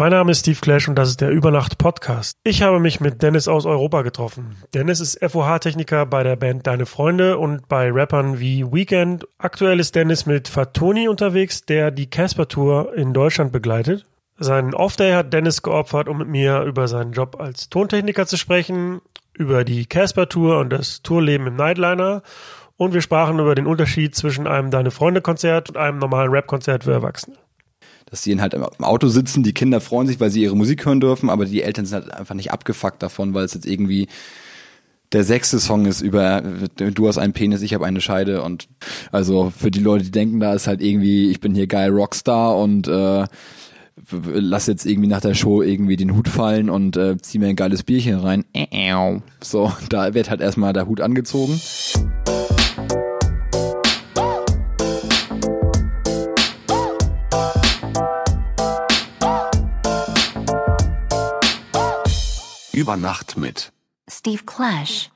Mein Name ist Steve Clash und das ist der Übernacht Podcast. Ich habe mich mit Dennis aus Europa getroffen. Dennis ist FOH-Techniker bei der Band Deine Freunde und bei Rappern wie Weekend. Aktuell ist Dennis mit Fatoni unterwegs, der die Casper Tour in Deutschland begleitet. Seinen Off-Day hat Dennis geopfert, um mit mir über seinen Job als Tontechniker zu sprechen, über die Casper Tour und das Tourleben im Nightliner und wir sprachen über den Unterschied zwischen einem Deine Freunde Konzert und einem normalen Rap-Konzert für Erwachsene dass sie halt im Auto sitzen, die Kinder freuen sich, weil sie ihre Musik hören dürfen, aber die Eltern sind halt einfach nicht abgefuckt davon, weil es jetzt irgendwie der sechste Song ist über du hast einen Penis, ich habe eine Scheide und also für die Leute, die denken, da ist halt irgendwie, ich bin hier geil Rockstar und äh, lass jetzt irgendwie nach der Show irgendwie den Hut fallen und äh, zieh mir ein geiles Bierchen rein. So, da wird halt erstmal der Hut angezogen. Über Nacht mit Steve Clash.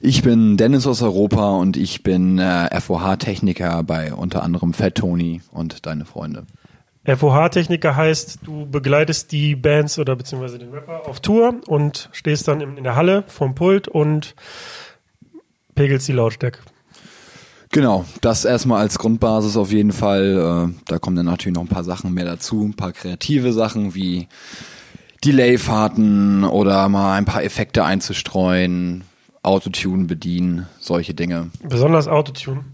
Ich bin Dennis aus Europa und ich bin äh, FOH-Techniker bei unter anderem Fat Tony und deine Freunde. FOH-Techniker heißt, du begleitest die Bands oder beziehungsweise den Rapper auf Tour und stehst dann in, in der Halle vom Pult und pegelst die Lautstärke. Genau, das erstmal als Grundbasis auf jeden Fall. Äh, da kommen dann natürlich noch ein paar Sachen mehr dazu, ein paar kreative Sachen wie Delay-Fahrten oder mal ein paar Effekte einzustreuen, Autotune bedienen, solche Dinge. Besonders Autotune.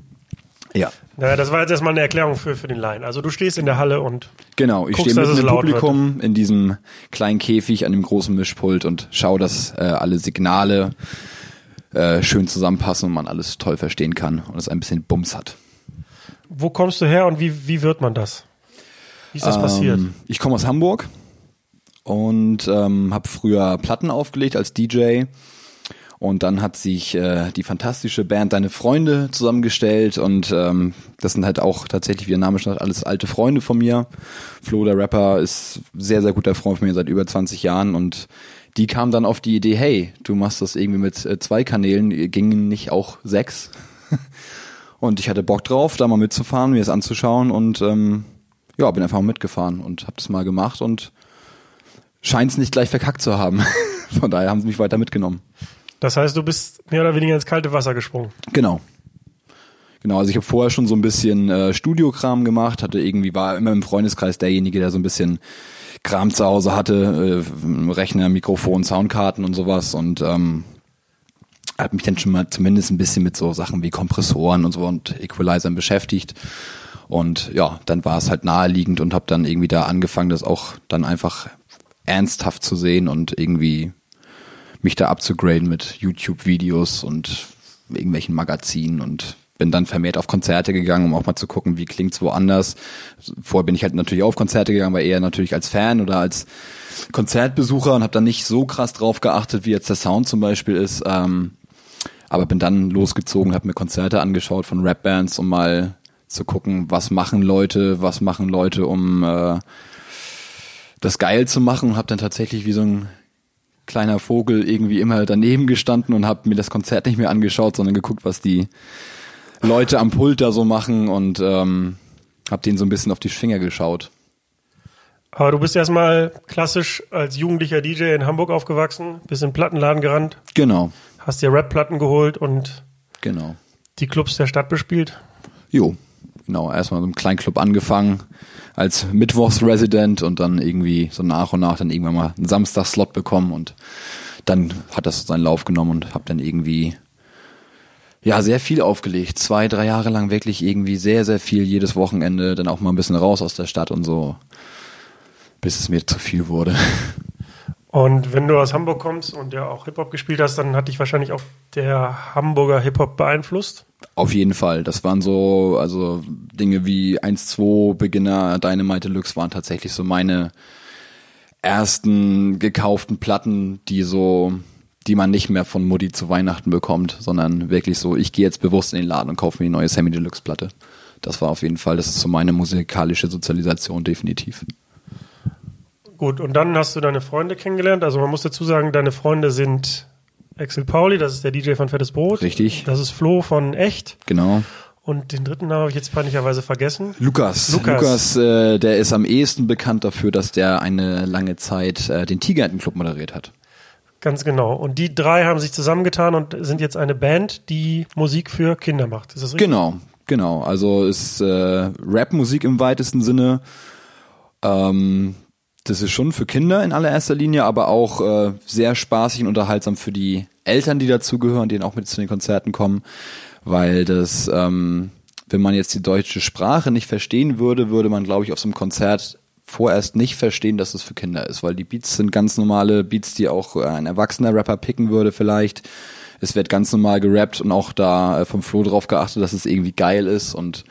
Ja. Naja, das war jetzt erstmal eine Erklärung für, für den Laien. Also du stehst in der Halle und. Genau, ich stehe mitten im Publikum wird. in diesem kleinen Käfig an dem großen Mischpult und schaue, dass äh, alle Signale äh, schön zusammenpassen und man alles toll verstehen kann und es ein bisschen Bums hat. Wo kommst du her und wie, wie wird man das? Wie ist das ähm, passiert? Ich komme aus Hamburg und ähm, habe früher Platten aufgelegt als DJ. Und dann hat sich äh, die fantastische Band Deine Freunde zusammengestellt und ähm, das sind halt auch tatsächlich, wie der Name schon sagt, alles alte Freunde von mir. Flo, der Rapper, ist sehr, sehr guter Freund von mir seit über 20 Jahren und die kam dann auf die Idee, hey, du machst das irgendwie mit äh, zwei Kanälen, gingen nicht auch sechs? und ich hatte Bock drauf, da mal mitzufahren, mir das anzuschauen und ähm, ja, bin einfach mal mitgefahren und habe das mal gemacht und scheint es nicht gleich verkackt zu haben. Von daher haben sie mich weiter mitgenommen. Das heißt, du bist mehr oder weniger ins kalte Wasser gesprungen. Genau. Genau, also ich habe vorher schon so ein bisschen äh, Studiokram gemacht, hatte irgendwie, war immer im Freundeskreis derjenige, der so ein bisschen Kram zu Hause hatte, äh, Rechner, Mikrofon, Soundkarten und sowas und ähm, hat mich dann schon mal zumindest ein bisschen mit so Sachen wie Kompressoren und so und Equalizern beschäftigt. Und ja, dann war es halt naheliegend und habe dann irgendwie da angefangen, das auch dann einfach ernsthaft zu sehen und irgendwie mich da abzugraden mit YouTube-Videos und irgendwelchen Magazinen und bin dann vermehrt auf Konzerte gegangen, um auch mal zu gucken, wie klingt's woanders. Vorher bin ich halt natürlich auf Konzerte gegangen, aber eher natürlich als Fan oder als Konzertbesucher und habe dann nicht so krass drauf geachtet, wie jetzt der Sound zum Beispiel ist. Ähm, aber bin dann losgezogen, habe mir Konzerte angeschaut von Rapbands, um mal zu gucken, was machen Leute, was machen Leute, um äh, das geil zu machen und habe dann tatsächlich wie so ein kleiner Vogel irgendwie immer daneben gestanden und habe mir das Konzert nicht mehr angeschaut, sondern geguckt, was die Leute am Pult da so machen und ähm, habe denen so ein bisschen auf die Finger geschaut. Aber du bist erstmal klassisch als jugendlicher DJ in Hamburg aufgewachsen, bist in den Plattenladen gerannt. Genau. Hast dir Rap-Platten geholt und genau. die Clubs der Stadt bespielt? Jo, genau. Erstmal so einem kleinen Club angefangen, als Mittwochsresident und dann irgendwie so nach und nach dann irgendwann mal einen Samstagslot bekommen und dann hat das seinen Lauf genommen und habe dann irgendwie ja sehr viel aufgelegt. Zwei, drei Jahre lang wirklich irgendwie sehr, sehr viel jedes Wochenende, dann auch mal ein bisschen raus aus der Stadt und so, bis es mir zu viel wurde. Und wenn du aus Hamburg kommst und ja auch Hip-Hop gespielt hast, dann hat dich wahrscheinlich auch der Hamburger Hip-Hop beeinflusst? Auf jeden Fall. Das waren so, also Dinge wie 1-2, Beginner, Dynamite Deluxe waren tatsächlich so meine ersten gekauften Platten, die so, die man nicht mehr von Mutti zu Weihnachten bekommt, sondern wirklich so, ich gehe jetzt bewusst in den Laden und kaufe mir die neue Sammy Deluxe Platte. Das war auf jeden Fall, das ist so meine musikalische Sozialisation definitiv. Gut, und dann hast du deine Freunde kennengelernt. Also man muss dazu sagen, deine Freunde sind Axel Pauli, das ist der DJ von Fettes Brot. Richtig. Das ist Flo von Echt. Genau. Und den dritten Namen habe ich jetzt peinlicherweise vergessen. Lukas. Lukas. Lukas, äh, der ist am ehesten bekannt dafür, dass der eine lange Zeit äh, den Tigerenten-Club moderiert hat. Ganz genau. Und die drei haben sich zusammengetan und sind jetzt eine Band, die Musik für Kinder macht. Ist das richtig? Genau, genau. Also ist äh, Rap-Musik im weitesten Sinne. Ähm, das ist schon für Kinder in allererster Linie, aber auch äh, sehr spaßig und unterhaltsam für die Eltern, die dazugehören, die dann auch mit zu den Konzerten kommen, weil das, ähm, wenn man jetzt die deutsche Sprache nicht verstehen würde, würde man, glaube ich, auf so einem Konzert vorerst nicht verstehen, dass es für Kinder ist, weil die Beats sind ganz normale Beats, die auch äh, ein erwachsener Rapper picken würde vielleicht. Es wird ganz normal gerappt und auch da äh, vom Flo drauf geachtet, dass es irgendwie geil ist. Und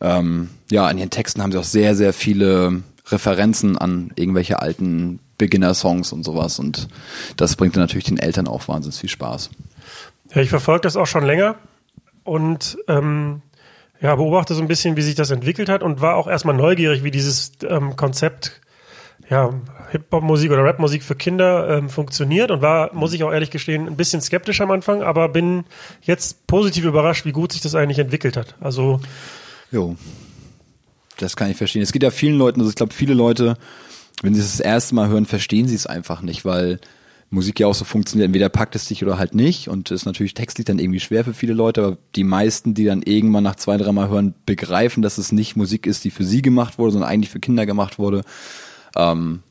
ähm, ja, in ihren Texten haben sie auch sehr, sehr viele Referenzen an irgendwelche alten Beginner-Songs und sowas und das bringt dann natürlich den Eltern auch wahnsinnig viel Spaß. Ja, ich verfolge das auch schon länger und ähm, ja, beobachte so ein bisschen, wie sich das entwickelt hat und war auch erstmal neugierig, wie dieses ähm, Konzept ja, Hip-Hop-Musik oder Rap-Musik für Kinder ähm, funktioniert und war, muss ich auch ehrlich gestehen, ein bisschen skeptisch am Anfang, aber bin jetzt positiv überrascht, wie gut sich das eigentlich entwickelt hat. Also Jo. Das kann ich verstehen. Es geht ja vielen Leuten, also ich glaube, viele Leute, wenn sie es das erste Mal hören, verstehen sie es einfach nicht, weil Musik ja auch so funktioniert, entweder packt es dich oder halt nicht und ist natürlich textlich dann irgendwie schwer für viele Leute, aber die meisten, die dann irgendwann nach zwei, dreimal hören, begreifen, dass es nicht Musik ist, die für sie gemacht wurde, sondern eigentlich für Kinder gemacht wurde, ähm,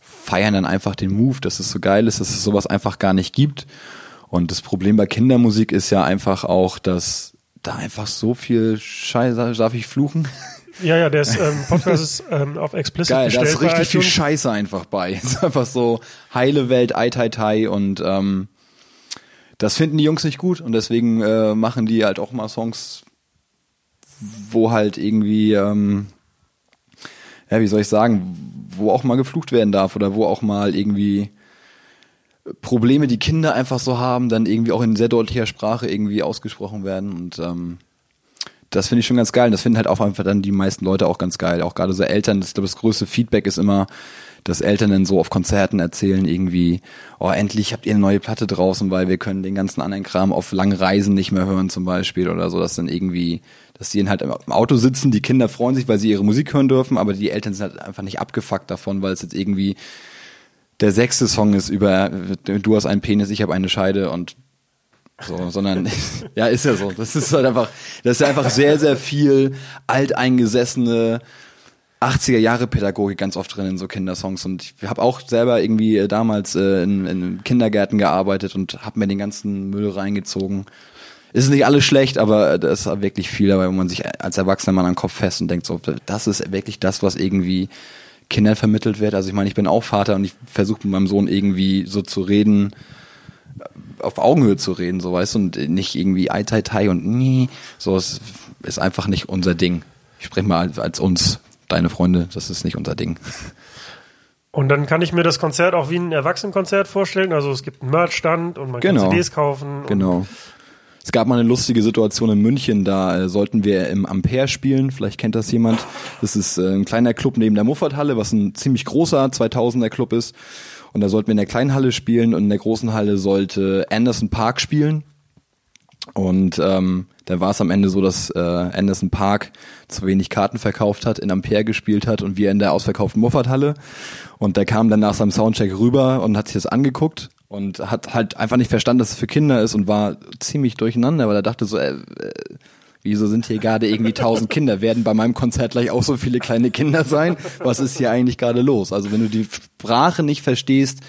feiern dann einfach den Move, dass es so geil ist, dass es sowas einfach gar nicht gibt. Und das Problem bei Kindermusik ist ja einfach auch, dass da einfach so viel Scheiße, darf ich fluchen? ja, ja, der ist, ähm, Podcast ist ähm, auf Explicit Geil, da gestellt ist bei richtig viel. Scheiße einfach bei. Es ist einfach so heile Welt, Ai Tai Tai und ähm, das finden die Jungs nicht gut und deswegen äh, machen die halt auch mal Songs, wo halt irgendwie, ähm, ja, wie soll ich sagen, wo auch mal geflucht werden darf oder wo auch mal irgendwie Probleme, die Kinder einfach so haben, dann irgendwie auch in sehr deutlicher Sprache irgendwie ausgesprochen werden und ähm, das finde ich schon ganz geil. Und das finden halt auch einfach dann die meisten Leute auch ganz geil. Auch gerade so Eltern, das, ich glaube, das größte Feedback ist immer, dass Eltern dann so auf Konzerten erzählen, irgendwie, oh, endlich habt ihr eine neue Platte draußen, weil wir können den ganzen anderen Kram auf langen Reisen nicht mehr hören zum Beispiel oder so, dass dann irgendwie, dass die dann halt im Auto sitzen, die Kinder freuen sich, weil sie ihre Musik hören dürfen, aber die Eltern sind halt einfach nicht abgefuckt davon, weil es jetzt irgendwie der sechste Song ist über du hast einen Penis, ich habe eine Scheide und so, sondern ja, ist ja so. Das ist halt einfach, das ist einfach sehr, sehr viel alteingesessene 80er Jahre Pädagogik ganz oft drin in so Kindersongs und ich habe auch selber irgendwie äh, damals äh, in, in Kindergärten gearbeitet und habe mir den ganzen Müll reingezogen. Ist nicht alles schlecht, aber da ist wirklich viel dabei, wo man sich als Erwachsener mal an den Kopf fest und denkt so, das ist wirklich das, was irgendwie Kindern vermittelt wird. Also ich meine, ich bin auch Vater und ich versuche mit meinem Sohn irgendwie so zu reden, auf Augenhöhe zu reden, so weißt du, und nicht irgendwie Ai Tai Tai und nie. So, es ist einfach nicht unser Ding. Ich spreche mal als, als uns, deine Freunde, das ist nicht unser Ding. Und dann kann ich mir das Konzert auch wie ein Erwachsenenkonzert vorstellen. Also es gibt einen Merchstand und man Genau. kann CDs kaufen. Genau. Es gab mal eine lustige Situation in München, da äh, sollten wir im Ampere spielen, vielleicht kennt das jemand. Das ist äh, ein kleiner Club neben der Muffathalle, was ein ziemlich großer 2000er Club ist. Und da sollten wir in der kleinen Halle spielen und in der großen Halle sollte Anderson Park spielen. Und ähm, dann war es am Ende so, dass äh, Anderson Park zu wenig Karten verkauft hat, in Ampere gespielt hat und wir in der ausverkauften Muffathalle. Und der kam dann nach seinem Soundcheck rüber und hat sich das angeguckt und hat halt einfach nicht verstanden, dass es für Kinder ist und war ziemlich durcheinander, weil er dachte so, äh, äh, wieso sind hier gerade irgendwie tausend Kinder? Werden bei meinem Konzert gleich auch so viele kleine Kinder sein? Was ist hier eigentlich gerade los? Also wenn du die Sprache nicht verstehst,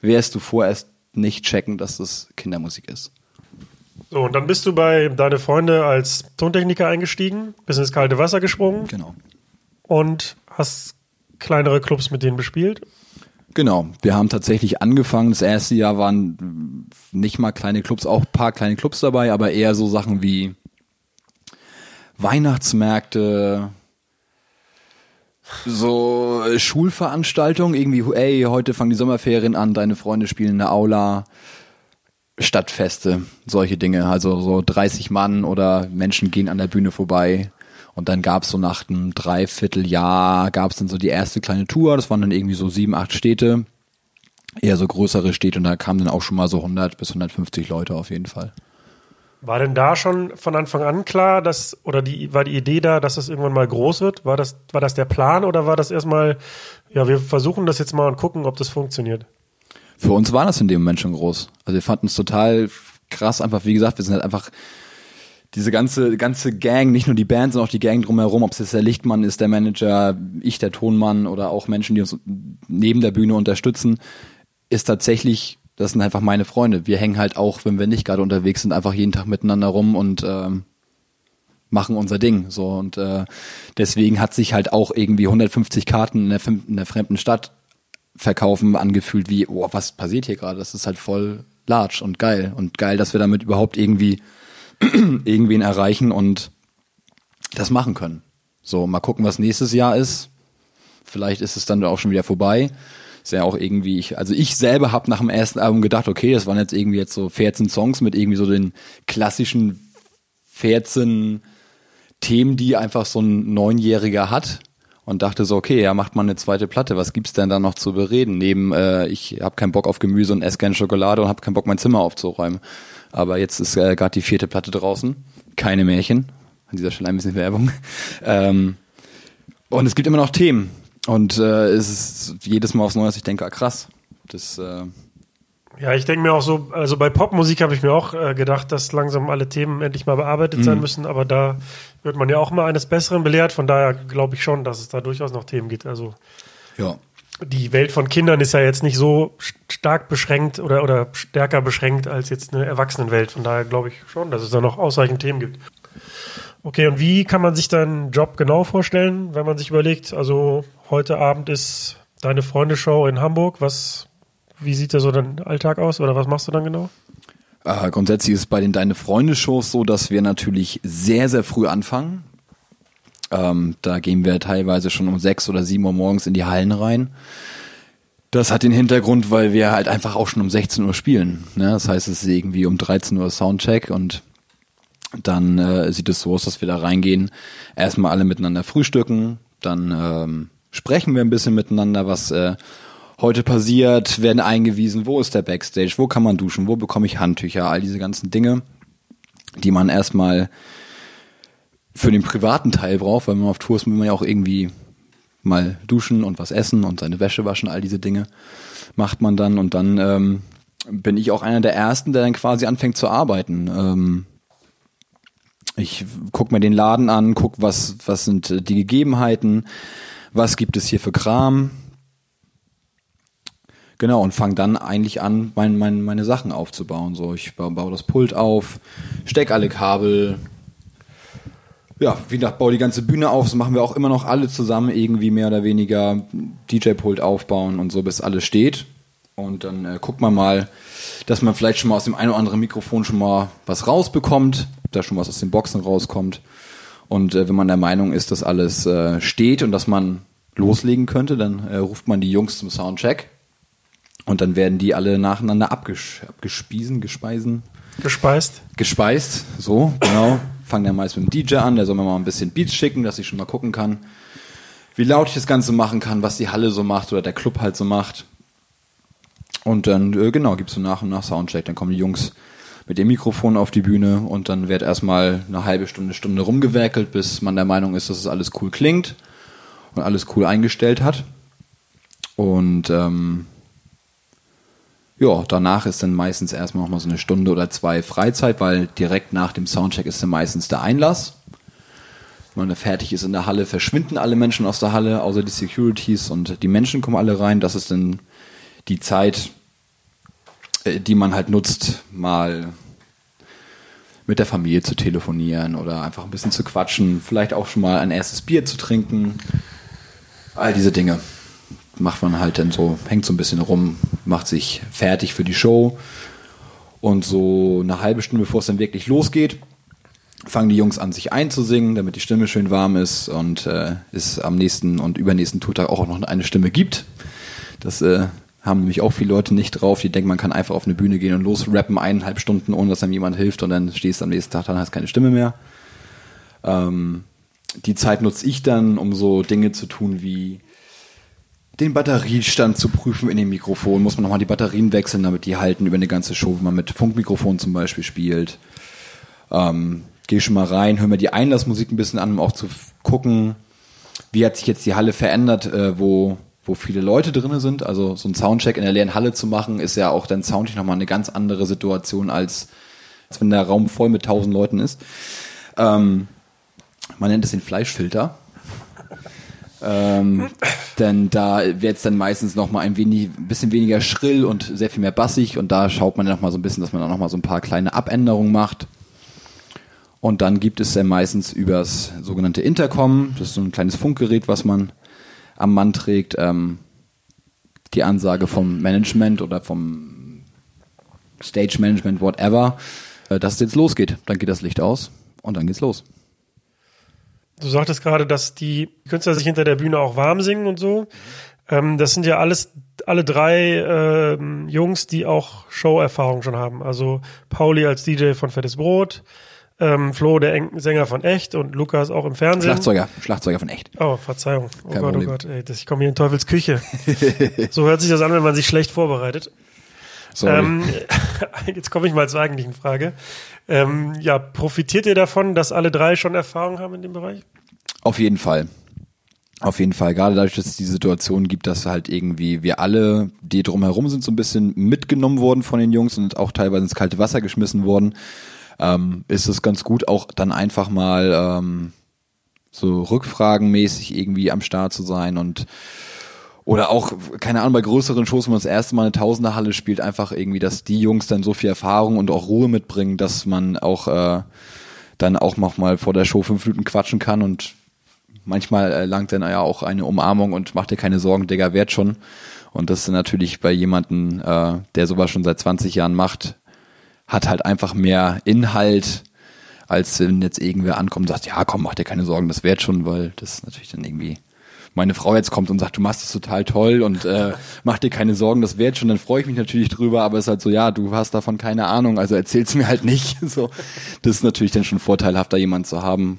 wirst du vorerst nicht checken, dass das Kindermusik ist. So, und dann bist du bei deine Freunde als Tontechniker eingestiegen, bist ins kalte Wasser gesprungen Genau. und hast kleinere Clubs mit denen bespielt. Genau, wir haben tatsächlich angefangen. Das erste Jahr waren nicht mal kleine Clubs, auch ein paar kleine Clubs dabei, aber eher so Sachen wie Weihnachtsmärkte, so äh, Schulveranstaltungen, irgendwie, ey, heute fangen die Sommerferien an, deine Freunde spielen in der Aula, Stadtfeste, solche Dinge. Also so 30 Mann oder Menschen gehen an der Bühne vorbei. Und dann gab's so nach einem Dreivierteljahr, gab's dann so die erste kleine Tour. Das waren dann irgendwie so sieben, acht Städte. Eher so größere Städte. Und da kamen dann auch schon mal so 100 bis 150 Leute auf jeden Fall. War denn da schon von Anfang an klar, dass, oder die, war die Idee da, dass das irgendwann mal groß wird? War das, war das der Plan oder war das erstmal, ja, wir versuchen das jetzt mal und gucken, ob das funktioniert? Für uns war das in dem Moment schon groß. Also wir fanden es total krass, einfach, wie gesagt, wir sind halt einfach diese ganze, ganze Gang, nicht nur die Band, sondern auch die Gang drumherum, ob es jetzt der Lichtmann ist, der Manager, ich der Tonmann oder auch Menschen, die uns neben der Bühne unterstützen, ist tatsächlich, das sind einfach meine Freunde. Wir hängen halt auch, wenn wir nicht gerade unterwegs sind, einfach jeden Tag miteinander rum und ähm, machen unser Ding. So und äh, deswegen hat sich halt auch irgendwie 150 Karten in der, in der fremden Stadt verkaufen angefühlt wie, oh, was passiert hier gerade? Das ist halt voll large und geil und geil, dass wir damit überhaupt irgendwie irgendwen erreichen und das machen können. So, mal gucken, was nächstes Jahr ist. Vielleicht ist es dann auch schon wieder vorbei. Ist ja auch irgendwie, ich, also ich selber habe nach dem ersten Album gedacht, okay, das waren jetzt irgendwie jetzt so 14 Songs mit irgendwie so den klassischen 14 Themen, die einfach so ein Neunjähriger hat und dachte so, okay, ja, macht mal eine zweite Platte. Was gibt's denn da noch zu bereden? Neben, äh, ich habe keinen Bock auf Gemüse und esse gerne Schokolade und habe keinen Bock, mein Zimmer aufzuräumen. Aber jetzt ist äh, gerade die vierte Platte draußen. Keine Märchen. An dieser Stelle ein bisschen Werbung. Ähm, und es gibt immer noch Themen. Und äh, es ist jedes Mal aufs Neue, dass ich denke, ah, krass. Das, äh, ja, ich denke mir auch so, also bei Popmusik habe ich mir auch äh, gedacht, dass langsam alle Themen endlich mal bearbeitet mhm. sein müssen, aber da wird man ja auch mal eines Besseren belehrt, von daher glaube ich schon, dass es da durchaus noch Themen gibt. Also ja die Welt von Kindern ist ja jetzt nicht so stark beschränkt oder, oder stärker beschränkt als jetzt eine Erwachsenenwelt. Von daher glaube ich schon, dass es da noch ausreichend Themen gibt. Okay, und wie kann man sich deinen Job genau vorstellen, wenn man sich überlegt, also heute Abend ist deine Freundeshow in Hamburg. Was, wie sieht da so dein Alltag aus oder was machst du dann genau? Äh, grundsätzlich ist bei den Deine Freunde-Shows so, dass wir natürlich sehr, sehr früh anfangen. Ähm, da gehen wir teilweise schon um sechs oder sieben Uhr morgens in die Hallen rein. Das hat den Hintergrund, weil wir halt einfach auch schon um 16 Uhr spielen. Ne? Das heißt, es ist irgendwie um 13 Uhr Soundcheck und dann äh, sieht es so aus, dass wir da reingehen, erstmal alle miteinander frühstücken, dann ähm, sprechen wir ein bisschen miteinander, was äh, heute passiert, werden eingewiesen, wo ist der Backstage, wo kann man duschen, wo bekomme ich Handtücher, all diese ganzen Dinge, die man erstmal für den privaten Teil braucht, weil man auf Tour ist, will man ja auch irgendwie mal duschen und was essen und seine Wäsche waschen, all diese Dinge macht man dann und dann ähm, bin ich auch einer der ersten, der dann quasi anfängt zu arbeiten. Ähm, ich guck mir den Laden an, guck, was, was sind die Gegebenheiten, was gibt es hier für Kram. Genau, und fange dann eigentlich an, mein, mein, meine Sachen aufzubauen. So, ich baue, das Pult auf, steck alle Kabel, ja, wie gesagt, baue die ganze Bühne auf. Das machen wir auch immer noch alle zusammen, irgendwie mehr oder weniger DJ-Pult aufbauen und so, bis alles steht. Und dann äh, guckt man mal, dass man vielleicht schon mal aus dem einen oder anderen Mikrofon schon mal was rausbekommt, da schon was aus den Boxen rauskommt. Und äh, wenn man der Meinung ist, dass alles äh, steht und dass man loslegen könnte, dann äh, ruft man die Jungs zum Soundcheck. Und dann werden die alle nacheinander abges abgespiesen, gespeisen. Gespeist? Gespeist, so, genau fange dann meist mit dem DJ an, der soll mir mal ein bisschen Beats schicken, dass ich schon mal gucken kann, wie laut ich das Ganze machen kann, was die Halle so macht oder der Club halt so macht. Und dann, äh, genau, gibst du nach und nach Soundcheck. Dann kommen die Jungs mit dem Mikrofon auf die Bühne und dann wird erstmal eine halbe Stunde, Stunde rumgewerkelt, bis man der Meinung ist, dass es alles cool klingt und alles cool eingestellt hat. Und ähm, ja, danach ist dann meistens erstmal noch mal so eine Stunde oder zwei Freizeit, weil direkt nach dem Soundcheck ist dann meistens der Einlass. Wenn man fertig ist in der Halle, verschwinden alle Menschen aus der Halle, außer die Securities und die Menschen kommen alle rein. Das ist dann die Zeit, die man halt nutzt, mal mit der Familie zu telefonieren oder einfach ein bisschen zu quatschen, vielleicht auch schon mal ein erstes Bier zu trinken. All diese Dinge macht man halt dann so, hängt so ein bisschen rum, macht sich fertig für die Show. Und so eine halbe Stunde, bevor es dann wirklich losgeht, fangen die Jungs an, sich einzusingen, damit die Stimme schön warm ist und äh, es am nächsten und übernächsten Tourtag auch noch eine Stimme gibt. Das äh, haben nämlich auch viele Leute nicht drauf. Die denken, man kann einfach auf eine Bühne gehen und losrappen eineinhalb Stunden, ohne dass einem jemand hilft und dann stehst du am nächsten Tag, dann hast keine Stimme mehr. Ähm, die Zeit nutze ich dann, um so Dinge zu tun wie den Batteriestand zu prüfen in dem Mikrofon, muss man nochmal die Batterien wechseln, damit die halten über eine ganze Show, wenn man mit Funkmikrofon zum Beispiel spielt. Ähm, Gehe schon mal rein, hör mir die Einlassmusik ein bisschen an, um auch zu gucken, wie hat sich jetzt die Halle verändert, äh, wo, wo viele Leute drinne sind. Also so ein Soundcheck in der leeren Halle zu machen, ist ja auch dann soundlich nochmal eine ganz andere Situation, als, als wenn der Raum voll mit tausend Leuten ist. Ähm, man nennt es den Fleischfilter. Ähm, denn da wird es dann meistens noch mal ein wenig, bisschen weniger schrill und sehr viel mehr bassig und da schaut man dann noch mal so ein bisschen, dass man dann noch mal so ein paar kleine Abänderungen macht. Und dann gibt es dann meistens übers sogenannte Intercom, das ist so ein kleines Funkgerät, was man am Mann trägt, ähm, die Ansage vom Management oder vom Stage Management, whatever, äh, dass es jetzt losgeht. Dann geht das Licht aus und dann geht's los. Du sagtest gerade, dass die Künstler sich hinter der Bühne auch warm singen und so. Ähm, das sind ja alles alle drei ähm, Jungs, die auch Show-Erfahrung schon haben. Also Pauli als DJ von Fettes Brot, ähm, Flo, der Eng Sänger von Echt und Lukas auch im Fernsehen. Schlagzeuger, Schlagzeuger von Echt. Oh, Verzeihung. Oh Kein Gott, oh Problem. Gott, ey, das, ich komme hier in Teufels Küche. so hört sich das an, wenn man sich schlecht vorbereitet. Sorry. Ähm, jetzt komme ich mal zur eigentlichen Frage. Ähm, ja, profitiert ihr davon, dass alle drei schon Erfahrung haben in dem Bereich? Auf jeden Fall. Auf jeden Fall. Gerade dadurch, dass es die Situation gibt, dass halt irgendwie wir alle, die drumherum sind, so ein bisschen mitgenommen worden von den Jungs und auch teilweise ins kalte Wasser geschmissen worden, ähm, ist es ganz gut, auch dann einfach mal ähm, so rückfragenmäßig irgendwie am Start zu sein und oder auch, keine Ahnung, bei größeren Shows, wenn man das erste Mal eine Tausenderhalle spielt, einfach irgendwie, dass die Jungs dann so viel Erfahrung und auch Ruhe mitbringen, dass man auch äh, dann auch noch mal vor der Show fünf Minuten quatschen kann und manchmal äh, langt dann ja auch eine Umarmung und macht dir keine Sorgen, Digga, werd schon. Und das ist natürlich bei jemanden, äh, der sowas schon seit 20 Jahren macht, hat halt einfach mehr Inhalt, als wenn jetzt irgendwer ankommt und sagt, ja komm, mach dir keine Sorgen, das wird schon, weil das natürlich dann irgendwie meine Frau jetzt kommt und sagt, du machst das total toll und äh, mach dir keine Sorgen, das wird schon, dann freue ich mich natürlich drüber, aber es ist halt so, ja, du hast davon keine Ahnung, also erzähl's mir halt nicht. So, das ist natürlich dann schon vorteilhafter, jemand zu haben,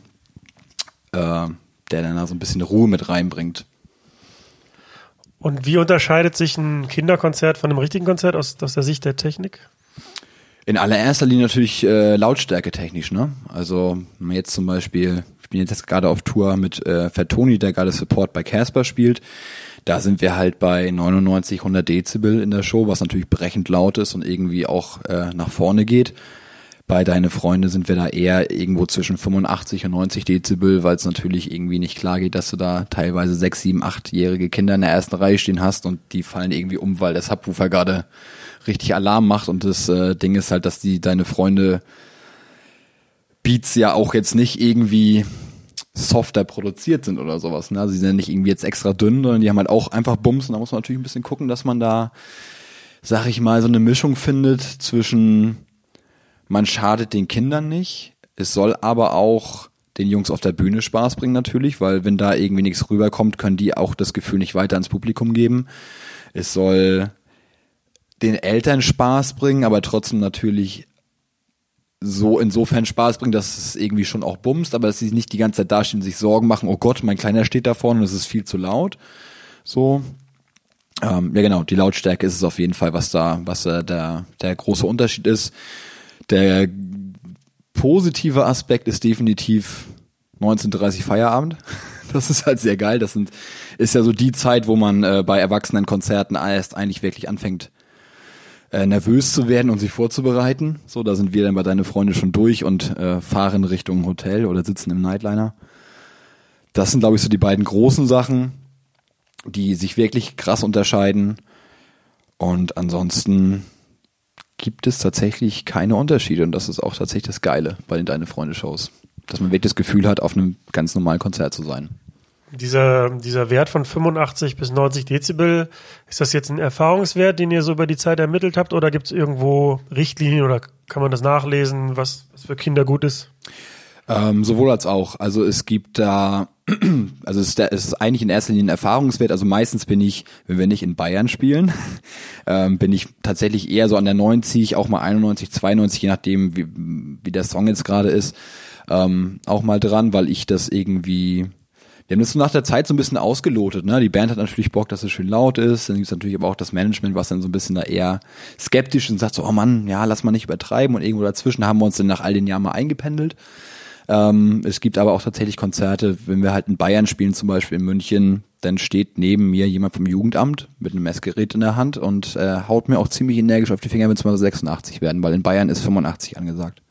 äh, der dann da so ein bisschen Ruhe mit reinbringt. Und wie unterscheidet sich ein Kinderkonzert von einem richtigen Konzert aus, aus der Sicht der Technik? In allererster Linie natürlich äh, Lautstärke technisch, ne? Also jetzt zum Beispiel, ich bin jetzt gerade auf Tour mit äh, Fatoni, der gerade Support bei Casper spielt. Da sind wir halt bei 99, 100 Dezibel in der Show, was natürlich brechend laut ist und irgendwie auch äh, nach vorne geht. Bei Deine Freunde sind wir da eher irgendwo zwischen 85 und 90 Dezibel, weil es natürlich irgendwie nicht klar geht, dass du da teilweise sechs, sieben, achtjährige Kinder in der ersten Reihe stehen hast und die fallen irgendwie um, weil der Subwoofer gerade richtig Alarm macht und das äh, Ding ist halt, dass die Deine Freunde Beats ja auch jetzt nicht irgendwie softer produziert sind oder sowas. Ne? Also sie sind ja nicht irgendwie jetzt extra dünn, sondern die haben halt auch einfach Bums und da muss man natürlich ein bisschen gucken, dass man da, sag ich mal, so eine Mischung findet zwischen man schadet den Kindern nicht, es soll aber auch den Jungs auf der Bühne Spaß bringen natürlich, weil wenn da irgendwie nichts rüberkommt, können die auch das Gefühl nicht weiter ans Publikum geben. Es soll den Eltern Spaß bringen, aber trotzdem natürlich so insofern Spaß bringen, dass es irgendwie schon auch bumst, aber dass sie nicht die ganze Zeit dastehen und sich Sorgen machen, oh Gott, mein Kleiner steht da vorne und es ist viel zu laut. So. Ähm, ja genau, die Lautstärke ist es auf jeden Fall, was da, was äh, der, große Unterschied ist. Der positive Aspekt ist definitiv 1930 Feierabend. Das ist halt sehr geil. Das sind, ist ja so die Zeit, wo man äh, bei erwachsenen Konzerten erst eigentlich wirklich anfängt, äh, nervös zu werden und sich vorzubereiten. So, da sind wir dann bei deine Freunde schon durch und äh, fahren Richtung Hotel oder sitzen im Nightliner. Das sind, glaube ich, so die beiden großen Sachen, die sich wirklich krass unterscheiden. Und ansonsten gibt es tatsächlich keine Unterschiede und das ist auch tatsächlich das Geile bei den Deine Freunde Shows. Dass man wirklich das Gefühl hat, auf einem ganz normalen Konzert zu sein. Dieser, dieser Wert von 85 bis 90 Dezibel, ist das jetzt ein Erfahrungswert, den ihr so über die Zeit ermittelt habt oder gibt es irgendwo Richtlinien oder kann man das nachlesen, was, was für Kinder gut ist? Ähm, sowohl als auch. Also es gibt da, also es ist, eigentlich in erster Linie ein Erfahrungswert. Also meistens bin ich, wenn wir nicht in Bayern spielen, ähm, bin ich tatsächlich eher so an der 90, auch mal 91, 92, je nachdem, wie, wie der Song jetzt gerade ist, ähm, auch mal dran, weil ich das irgendwie, Die haben das so nach der Zeit so ein bisschen ausgelotet. Ne? Die Band hat natürlich Bock, dass es schön laut ist. Dann gibt's natürlich aber auch das Management, was dann so ein bisschen da eher skeptisch und sagt so, oh Mann, ja, lass mal nicht übertreiben. Und irgendwo dazwischen haben wir uns dann nach all den Jahren mal eingependelt. Ähm, es gibt aber auch tatsächlich Konzerte, wenn wir halt in Bayern spielen, zum Beispiel in München, dann steht neben mir jemand vom Jugendamt mit einem Messgerät in der Hand und äh, haut mir auch ziemlich energisch auf die Finger, wenn es mal 86 werden, weil in Bayern ist 85 angesagt.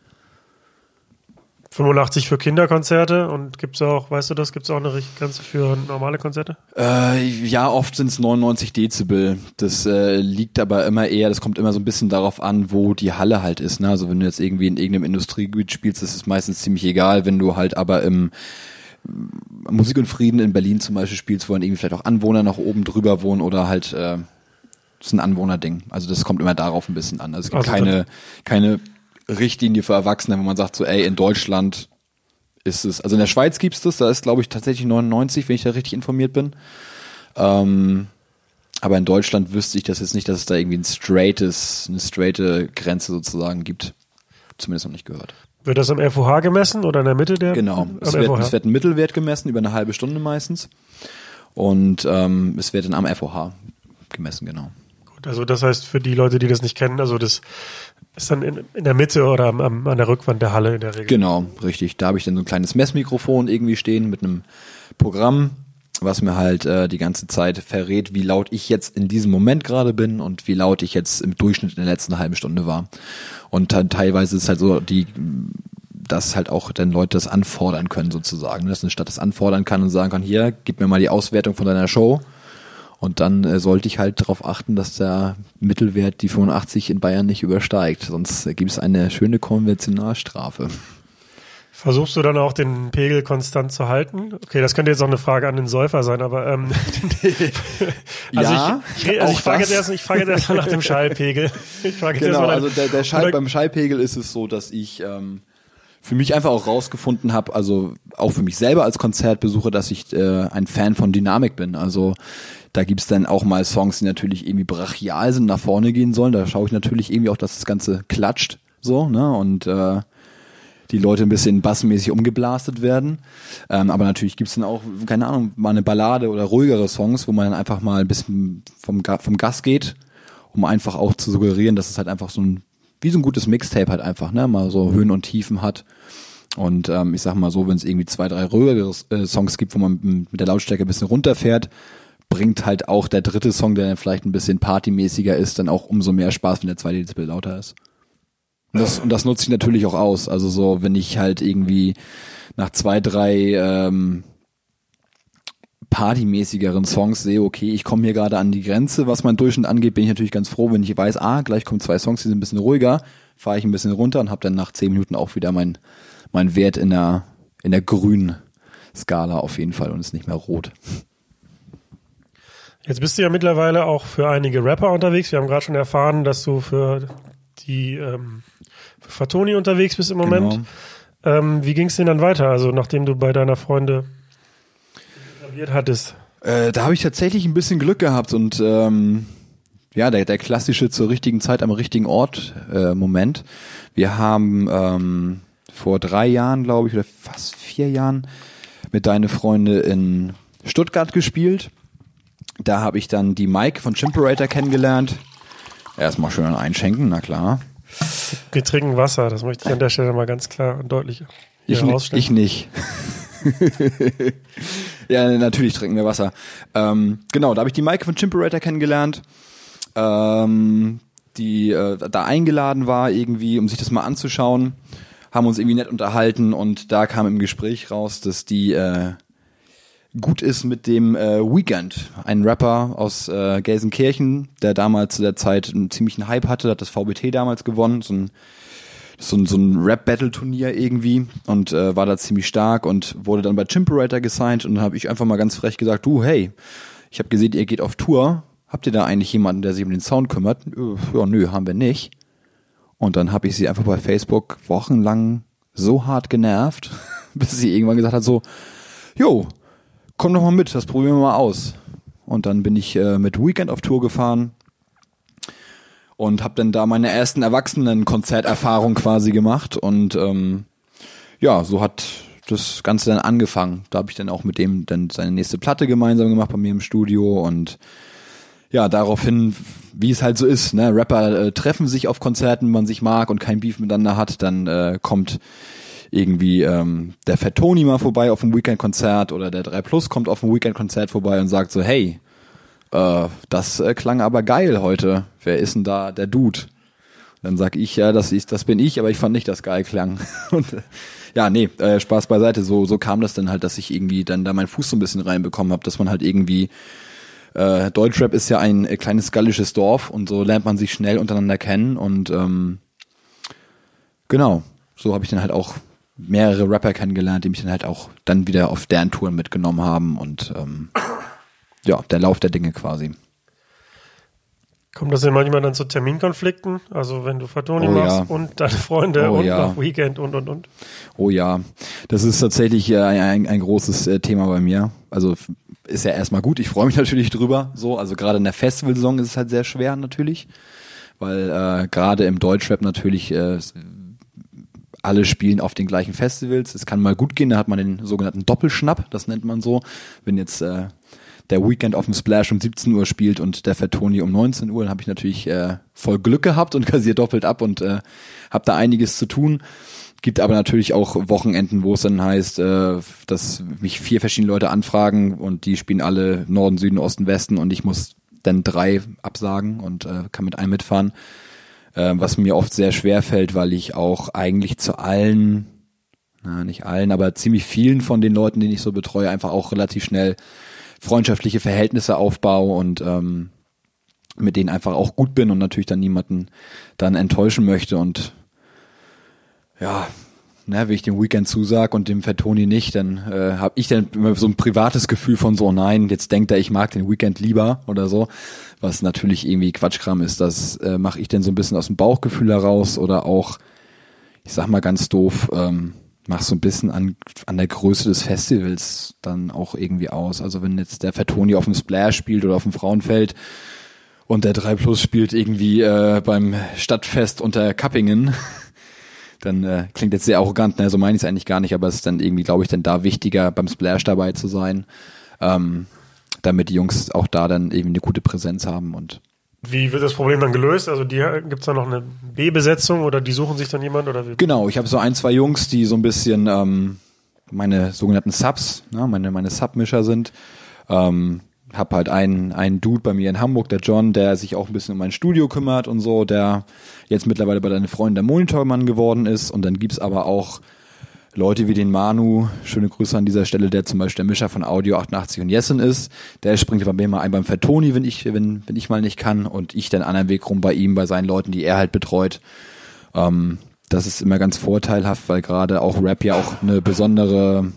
85 für Kinderkonzerte und gibt's auch, weißt du das, gibt's auch eine Grenze für normale Konzerte? Äh, ja, oft sind es 99 Dezibel. Das äh, liegt aber immer eher, das kommt immer so ein bisschen darauf an, wo die Halle halt ist. Ne? Also wenn du jetzt irgendwie in irgendeinem Industriegebiet spielst, ist es meistens ziemlich egal. Wenn du halt aber im Musik und Frieden in Berlin zum Beispiel spielst, wo dann irgendwie vielleicht auch Anwohner noch oben drüber wohnen oder halt äh, das ist ein Anwohnerding. Also das kommt immer darauf ein bisschen an. Also es gibt Also keine, keine Richtlinie für Erwachsene, wo man sagt so, ey, in Deutschland ist es, also in der Schweiz gibt's das, da ist glaube ich tatsächlich 99, wenn ich da richtig informiert bin. Ähm, aber in Deutschland wüsste ich das jetzt nicht, dass es da irgendwie ein straightes, eine straighte Grenze sozusagen gibt. Zumindest noch nicht gehört. Wird das am FOH gemessen oder in der Mitte der? Genau. Es wird, es wird ein Mittelwert gemessen, über eine halbe Stunde meistens. Und ähm, es wird dann am FOH gemessen, genau. Gut, also das heißt für die Leute, die das nicht kennen, also das ist dann in, in der Mitte oder am, am, an der Rückwand der Halle in der Regel. Genau, richtig. Da habe ich dann so ein kleines Messmikrofon irgendwie stehen mit einem Programm, was mir halt äh, die ganze Zeit verrät, wie laut ich jetzt in diesem Moment gerade bin und wie laut ich jetzt im Durchschnitt in der letzten halben Stunde war. Und dann teilweise ist halt so, die dass halt auch dann Leute das anfordern können sozusagen, dass eine Stadt das anfordern kann und sagen kann, hier, gib mir mal die Auswertung von deiner Show. Und dann äh, sollte ich halt darauf achten, dass der Mittelwert die 85 in Bayern nicht übersteigt. Sonst äh, gibt es eine schöne Konventionalstrafe. Versuchst du dann auch den Pegel konstant zu halten? Okay, das könnte jetzt auch eine Frage an den Säufer sein, aber ähm, also Ja, ich, ich, also ich frage das. jetzt erst, ich frage jetzt erst nach dem Schallpegel. Ich frage jetzt Genau, erst mal also der, der Schall, beim Schallpegel ist es so, dass ich ähm, für mich einfach auch rausgefunden habe, also auch für mich selber als Konzertbesucher, dass ich äh, ein Fan von Dynamik bin. Also da gibt's dann auch mal Songs, die natürlich irgendwie brachial sind, nach vorne gehen sollen. Da schaue ich natürlich irgendwie auch, dass das Ganze klatscht, so, ne? Und äh, die Leute ein bisschen bassmäßig umgeblastet werden. Ähm, aber natürlich gibt's dann auch, keine Ahnung, mal eine Ballade oder ruhigere Songs, wo man dann einfach mal ein bisschen vom, vom Gas geht, um einfach auch zu suggerieren, dass es halt einfach so ein, wie so ein gutes Mixtape halt einfach, ne, mal so Höhen und Tiefen hat. Und ähm, ich sag mal so, wenn es irgendwie zwei, drei ruhigere äh, Songs gibt, wo man mit der Lautstärke ein bisschen runterfährt, bringt halt auch der dritte Song, der dann vielleicht ein bisschen partymäßiger ist, dann auch umso mehr Spaß, wenn der zweite Dezibel lauter ist. Und das, und das nutze ich natürlich auch aus. Also so, wenn ich halt irgendwie nach zwei, drei ähm, partymäßigeren Songs sehe, okay, ich komme hier gerade an die Grenze, was mein Durchschnitt angeht, bin ich natürlich ganz froh, wenn ich weiß, ah, gleich kommen zwei Songs, die sind ein bisschen ruhiger, fahre ich ein bisschen runter und habe dann nach zehn Minuten auch wieder mein, mein Wert in der, in der grünen Skala auf jeden Fall und ist nicht mehr rot. Jetzt bist du ja mittlerweile auch für einige Rapper unterwegs. Wir haben gerade schon erfahren, dass du für die ähm, für Fatoni unterwegs bist im Moment. Genau. Ähm, wie ging es denn dann weiter? Also nachdem du bei deiner Freunde etabliert hattest. Äh, da habe ich tatsächlich ein bisschen Glück gehabt und ähm, ja, der, der klassische zur richtigen Zeit am richtigen Ort äh, Moment. Wir haben ähm, vor drei Jahren, glaube ich, oder fast vier Jahren mit deine Freunde in Stuttgart gespielt. Da habe ich dann die Mike von Chimperator kennengelernt. Erstmal schön einschenken, na klar. Wir trinken Wasser, das möchte ich an der Stelle mal ganz klar und deutlich hier Ich, ich nicht. ja, natürlich trinken wir Wasser. Ähm, genau, da habe ich die Maike von Chimperator kennengelernt, ähm, die äh, da eingeladen war irgendwie, um sich das mal anzuschauen. Haben uns irgendwie nett unterhalten und da kam im Gespräch raus, dass die äh, gut ist mit dem äh, Weekend, ein Rapper aus äh, Gelsenkirchen, der damals zu der Zeit einen ziemlichen Hype hatte, hat das VBT damals gewonnen, so ein so ein, so ein Rap-Battle-Turnier irgendwie und äh, war da ziemlich stark und wurde dann bei Chimperator gesigned und dann habe ich einfach mal ganz frech gesagt, du, hey, ich habe gesehen, ihr geht auf Tour, habt ihr da eigentlich jemanden, der sich um den Sound kümmert? Äh, Ja, nö, haben wir nicht. Und dann habe ich sie einfach bei Facebook wochenlang so hart genervt, bis sie irgendwann gesagt hat so, jo, komm doch mal mit, das probieren wir mal aus. Und dann bin ich äh, mit Weekend auf Tour gefahren und habe dann da meine ersten Erwachsenen-Konzerterfahrung quasi gemacht und ähm, ja, so hat das Ganze dann angefangen. Da habe ich dann auch mit dem dann seine nächste Platte gemeinsam gemacht bei mir im Studio und ja, daraufhin, wie es halt so ist, ne, Rapper äh, treffen sich auf Konzerten, man sich mag und kein Beef miteinander hat, dann äh, kommt irgendwie ähm, der Fat Tony mal vorbei auf dem Weekend-Konzert oder der 3 Plus kommt auf dem Weekend-Konzert vorbei und sagt so, hey, äh, das äh, klang aber geil heute. Wer ist denn da der Dude? Dann sag ich, ja, das ist, das bin ich, aber ich fand nicht, dass geil klang. Und äh, ja, nee, äh, Spaß beiseite. So, so kam das dann halt, dass ich irgendwie dann da meinen Fuß so ein bisschen reinbekommen habe, dass man halt irgendwie äh, Deutschrap ist ja ein äh, kleines gallisches Dorf und so lernt man sich schnell untereinander kennen und ähm, genau, so habe ich dann halt auch mehrere Rapper kennengelernt, die mich dann halt auch dann wieder auf deren Touren mitgenommen haben und ähm, ja, der Lauf der Dinge quasi. Kommt das denn manchmal dann zu Terminkonflikten? Also wenn du Fatoni Oh, machst ja. und deine Freunde Oh, und ja. Weekend und und und. Oh ja, das ist tatsächlich äh, ein, ein, ein großes äh, Thema bei mir. Also ist ja erstmal gut, ich freue mich natürlich drüber. So, also gerade in der Festivalsaison ist es halt sehr schwer natürlich, weil äh, gerade im Deutschrap natürlich äh, alle spielen auf den gleichen Festivals. Es kann mal gut gehen, da hat man den sogenannten Doppelschnapp, das nennt man so. Wenn jetzt äh, der Weekend auf dem Splash um 17 Uhr spielt und der Fat Tony um 19 Uhr, dann habe ich natürlich äh, voll Glück gehabt und kassiert doppelt ab und äh, habe da einiges zu tun. Gibt aber natürlich auch Wochenenden, wo es dann heißt, äh, dass mich vier verschiedene Leute anfragen und die spielen alle Norden, Süden, Osten, Westen und ich muss dann drei absagen und äh, kann mit einem mitfahren. Äh, was mir oft sehr schwer fällt, weil ich auch eigentlich zu allen, na nicht allen, aber ziemlich vielen von den Leuten, die ich so betreue, einfach auch relativ schnell freundschaftliche Verhältnisse aufbaue und ähm, mit denen einfach auch gut bin und natürlich dann niemanden dann enttäuschen möchte und ja, ne, wenn ich dem Weekend zusag und dem Fettoni nicht, dann äh, habe ich dann immer so ein privates Gefühl von so, nein, jetzt denkt er, ich mag den Weekend lieber oder so, was natürlich irgendwie Quatschkram ist. Das äh, mache ich dann so ein bisschen aus dem Bauchgefühl heraus oder auch, ich sag mal ganz doof, ähm, mach so ein bisschen an, an der Größe des Festivals dann auch irgendwie aus. Also wenn jetzt der Fettoni auf dem Splash spielt oder auf dem Frauenfeld und der 3 Plus spielt irgendwie äh, beim Stadtfest unter Kappingen, dann äh, klingt jetzt sehr arrogant, ne? so meine ich es eigentlich gar nicht, aber es ist dann irgendwie, glaube ich, dann da wichtiger, beim Splash dabei zu sein, ähm, damit die Jungs auch da dann irgendwie eine gute Präsenz haben und Wie wird das Problem dann gelöst? Also die gibt's da noch eine B-Besetzung oder die suchen sich dann jemand oder wie? Genau, ich habe so ein, zwei Jungs, die so ein bisschen ähm, meine sogenannten Subs, ne, meine, meine Submischer sind. Ähm, hab halt einen, einen Dude bei mir in Hamburg, der John, der sich auch ein bisschen um mein Studio kümmert und so, der jetzt mittlerweile bei deinen Freunden der Monitormann geworden ist. Und dann gibt's aber auch Leute wie den Manu, schöne Grüße an dieser Stelle, der zum Beispiel der Mischer von Audio 88 und Jessen ist. Der springt bei mir mal ein beim Fettoni, wenn ich, wenn, wenn ich mal nicht kann. Und ich den anderen Weg rum bei ihm, bei seinen Leuten, die er halt betreut. Ähm, das ist immer ganz vorteilhaft, weil gerade auch Rap ja auch eine besondere,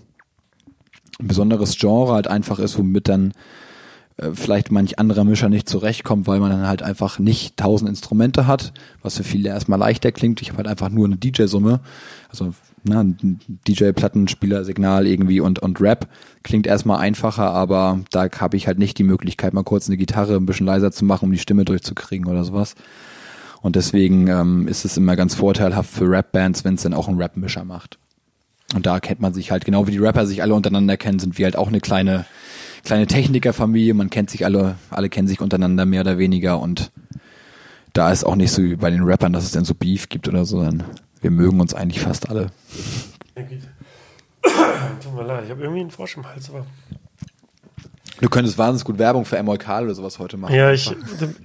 ein besonderes Genre halt einfach ist, womit dann äh, vielleicht manch anderer Mischer nicht zurechtkommt, weil man dann halt einfach nicht tausend Instrumente hat, was für viele erstmal leichter klingt. Ich habe halt einfach nur eine DJ-Summe, also na, DJ-Plattenspieler, Signal irgendwie und, und Rap klingt erstmal einfacher, aber da habe ich halt nicht die Möglichkeit, mal kurz eine Gitarre ein bisschen leiser zu machen, um die Stimme durchzukriegen oder sowas. Und deswegen ähm, ist es immer ganz vorteilhaft für Rap-Bands, wenn es dann auch ein Rap-Mischer macht. Und da kennt man sich halt, genau wie die Rapper sich alle untereinander kennen, sind wir halt auch eine kleine, kleine Technikerfamilie. Man kennt sich alle, alle kennen sich untereinander mehr oder weniger und da ist auch nicht so wie bei den Rappern, dass es dann so Beef gibt oder so, sondern wir mögen uns eigentlich fast alle. Tut mir leid, ich habe irgendwie einen Frosch im Hals, aber. Du könntest wahnsinnig gut Werbung für Emolkal oder sowas heute machen. Ja, ich,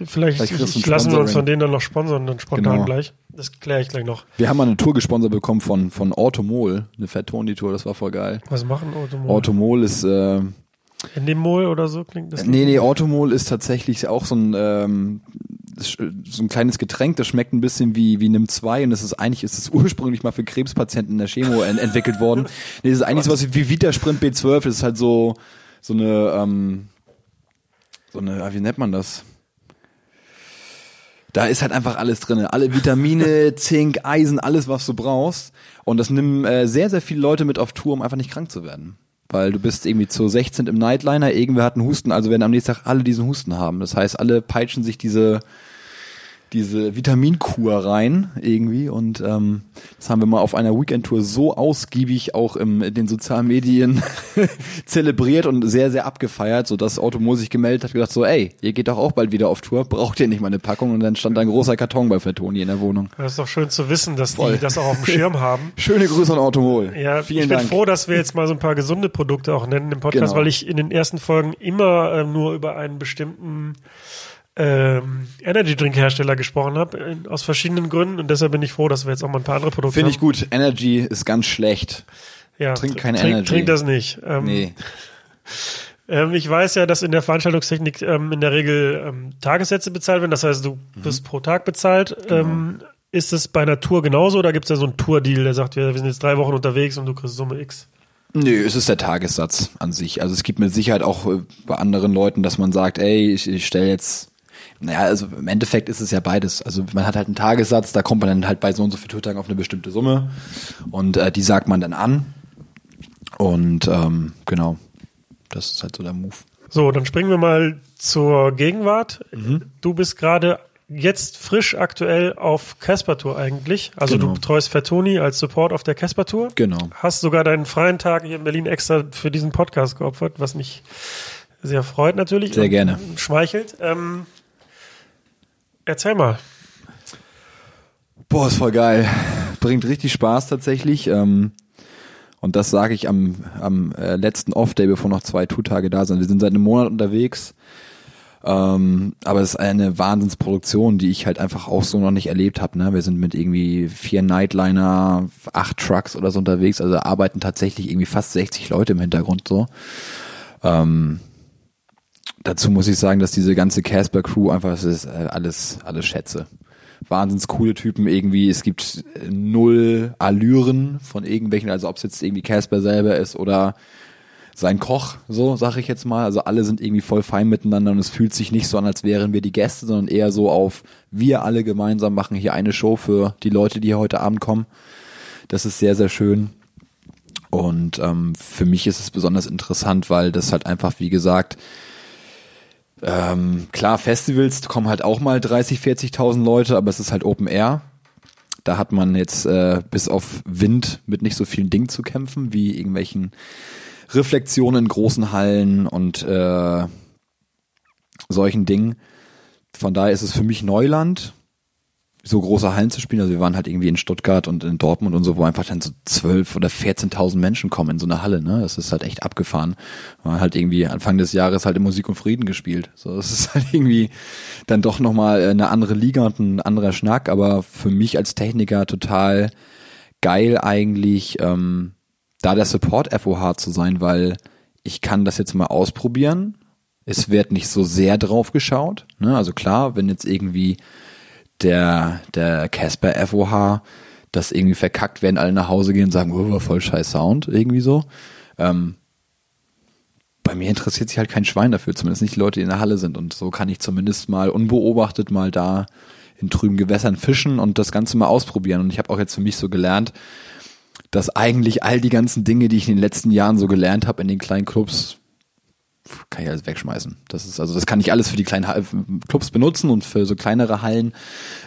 vielleicht, Vielleicht ich, ich lassen wir uns von denen dann noch sponsern, dann spontan Genau. gleich. Das kläre ich gleich noch. Wir haben mal eine Tour gesponsert bekommen von, von Automol, eine Fat Tony Tour, das war voll geil. Was machen Automol? Automol ist, äh, Endemol oder so klingt das? Nee, nee, Automol ist tatsächlich auch so ein, ähm, sch- so ein kleines Getränk, das schmeckt ein bisschen wie, wie Nimm 2 und das ist eigentlich, ist es ursprünglich mal für Krebspatienten in der Chemo en entwickelt worden. Nee, das ist eigentlich sowas wie Vita Sprint B12, das ist halt so, so eine, ähm, so eine, ah, wie nennt man das? Da ist halt einfach alles drin. Alle Vitamine, Zink, Eisen, alles, was du brauchst. Und das nehmen äh, sehr, sehr viele Leute mit auf Tour, um einfach nicht krank zu werden. Weil du bist irgendwie zu 16 im Nightliner, irgendwer hat einen Husten, also werden am nächsten Tag alle diesen Husten haben. Das heißt, alle peitschen sich diese diese Vitaminkur rein irgendwie und ähm, das haben wir mal auf einer Weekend-Tour so ausgiebig auch im, in den sozialen Medien zelebriert und sehr, sehr abgefeiert, so dass Automo sich gemeldet hat, gesagt so, ey, ihr geht doch auch bald wieder auf Tour, braucht ihr nicht mal eine Packung und dann stand da ein großer Karton bei Fatoni in der Wohnung. Das ist doch schön zu wissen, dass Voll. die das auch auf dem Schirm haben. Schöne Grüße an Automol. Ja, Vielen ich bin Dank. froh, dass wir jetzt mal so ein paar gesunde Produkte auch nennen im Podcast, Genau. weil ich in den ersten Folgen immer ähm, nur über einen bestimmten ähm, Energy Drink Hersteller gesprochen habe, äh, aus verschiedenen Gründen und deshalb bin ich froh, dass wir jetzt auch mal ein paar andere Produkte Finde ich haben. gut. Energy ist ganz schlecht. Ja, Trink tr- keine trink, Energy. Trink das nicht. Ähm, Nee. ähm, ich weiß ja, dass in der Veranstaltungstechnik ähm, in der Regel ähm, Tagessätze bezahlt werden, das heißt, du Mhm. wirst pro Tag bezahlt. Genau. Ähm, ist es bei einer Tour genauso oder gibt es da so einen Tour-Deal, der sagt, wir, wir sind jetzt drei Wochen unterwegs und du kriegst Summe X? Nö, es ist der Tagessatz an sich. Also es gibt mit Sicherheit auch äh, bei anderen Leuten, dass man sagt, ey, ich, ich stelle jetzt, naja, also im Endeffekt ist es ja beides. Also man hat halt einen Tagessatz, da kommt man dann halt bei so und so vielen Tourtagen auf eine bestimmte Summe und äh, die sagt man dann an. Und ähm, genau, das ist halt so der Move. So, dann springen wir mal zur Gegenwart. Mhm. Du bist gerade jetzt frisch aktuell auf Casper Tour eigentlich. Also Genau. du betreust Fatoni als Support auf der Casper Tour. Genau. Hast sogar deinen freien Tag hier in Berlin extra für diesen Podcast geopfert, was mich sehr freut natürlich. Sehr gerne. Schmeichelt. Ähm, erzähl mal. Boah, ist voll geil. Bringt richtig Spaß tatsächlich. Ähm, und das sage ich am, am äh, letzten Off-Day, bevor noch zwei Tourtage da sind. Wir sind seit einem Monat unterwegs. Ähm, aber es ist eine Wahnsinnsproduktion, die ich halt einfach auch so noch nicht erlebt habe. Ne? Wir sind mit irgendwie vier Nightliner, acht Trucks oder so unterwegs. Also arbeiten tatsächlich irgendwie fast 60 Leute im Hintergrund so. Ähm, dazu muss ich sagen, dass diese ganze Casper Crew einfach das ist äh, alles alles Schätze. Wahnsinns coole Typen irgendwie. Es gibt äh, null Allüren von irgendwelchen, also ob es jetzt irgendwie Casper selber ist oder sein Koch, so sag ich jetzt mal. Also alle sind irgendwie voll fein miteinander und es fühlt sich nicht so an, als wären wir die Gäste, sondern eher so auf wir alle gemeinsam machen hier eine Show für die Leute, die hier heute Abend kommen. Das ist sehr, sehr schön. Und ähm, für mich ist es besonders interessant, weil das halt einfach, wie gesagt, ähm, klar, Festivals kommen halt auch mal 30, 40.000 Leute, aber es ist halt Open Air. Da hat man jetzt äh, bis auf Wind mit nicht so vielen Dingen zu kämpfen, wie irgendwelchen Reflexionen in großen Hallen und äh, solchen Dingen. Von daher ist es für mich Neuland, so große Hallen zu spielen. Also wir waren halt irgendwie in Stuttgart und in Dortmund und so, wo einfach dann so 12 oder 14.000 Menschen kommen in so eine Halle. Ne? Das ist halt echt abgefahren. Man halt irgendwie Anfang des Jahres halt in Musik und Frieden gespielt. So, das ist halt irgendwie dann doch nochmal eine andere Liga und ein anderer Schnack. Aber für mich als Techniker total geil eigentlich, ähm, da der Support FOH zu sein, weil ich kann das jetzt mal ausprobieren. Es wird nicht so sehr drauf geschaut. Ne? Also klar, wenn jetzt irgendwie der, der Casper FOH das irgendwie verkackt, werden alle nach Hause gehen und sagen, oh, voll scheiß Sound, irgendwie so. Ähm, bei mir interessiert sich halt kein Schwein dafür, zumindest nicht die Leute, die in der Halle sind. Und so kann ich zumindest mal unbeobachtet mal da in trüben Gewässern fischen und das Ganze mal ausprobieren. Und ich habe auch jetzt für mich so gelernt, dass eigentlich all die ganzen Dinge, die ich in den letzten Jahren so gelernt habe in den kleinen Clubs, kann ich alles wegschmeißen. Das ist also das kann ich alles für die kleinen Clubs benutzen und für so kleinere Hallen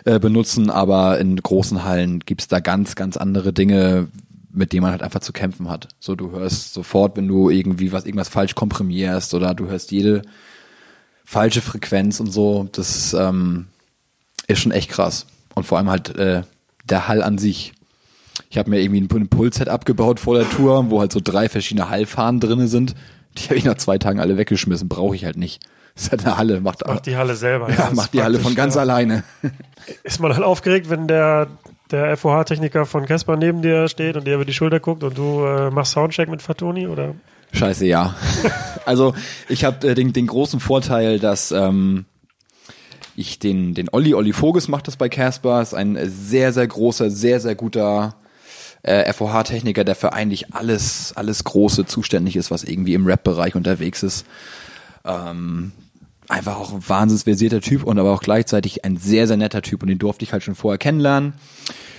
äh, benutzen, aber in großen Hallen gibt's da ganz ganz andere Dinge, mit denen man halt einfach zu kämpfen hat. So du hörst sofort, wenn du irgendwie was irgendwas falsch komprimierst oder du hörst jede falsche Frequenz und so. Das ähm, ist schon echt krass und vor allem halt äh, der Hall an sich. Ich habe mir irgendwie ein Pulsset abgebaut vor der Tour, wo halt so drei verschiedene Hallfahnen drinne sind. Die habe ich nach zwei Tagen alle weggeschmissen, brauche ich halt nicht. Das ist halt eine Halle, macht, Macht die Halle selber. ja, ist macht die Halle von ganz ja. alleine. Ist man halt aufgeregt, wenn der, der FOH-Techniker von Casper neben dir steht und dir über die Schulter guckt und du äh, machst Soundcheck mit Fatoni oder? Scheiße, ja. also ich habe äh, den, den großen Vorteil, dass ähm, ich den, den Olli, Olli Voges macht das bei Casper, ist ein sehr, sehr großer, sehr, sehr guter äh, FOH-Techniker, der für eigentlich alles, alles Große zuständig ist, was irgendwie im Rap-Bereich unterwegs ist. Ähm, einfach auch ein wahnsinns versierter Typ und aber auch gleichzeitig ein sehr, sehr netter Typ und den durfte ich halt schon vorher kennenlernen.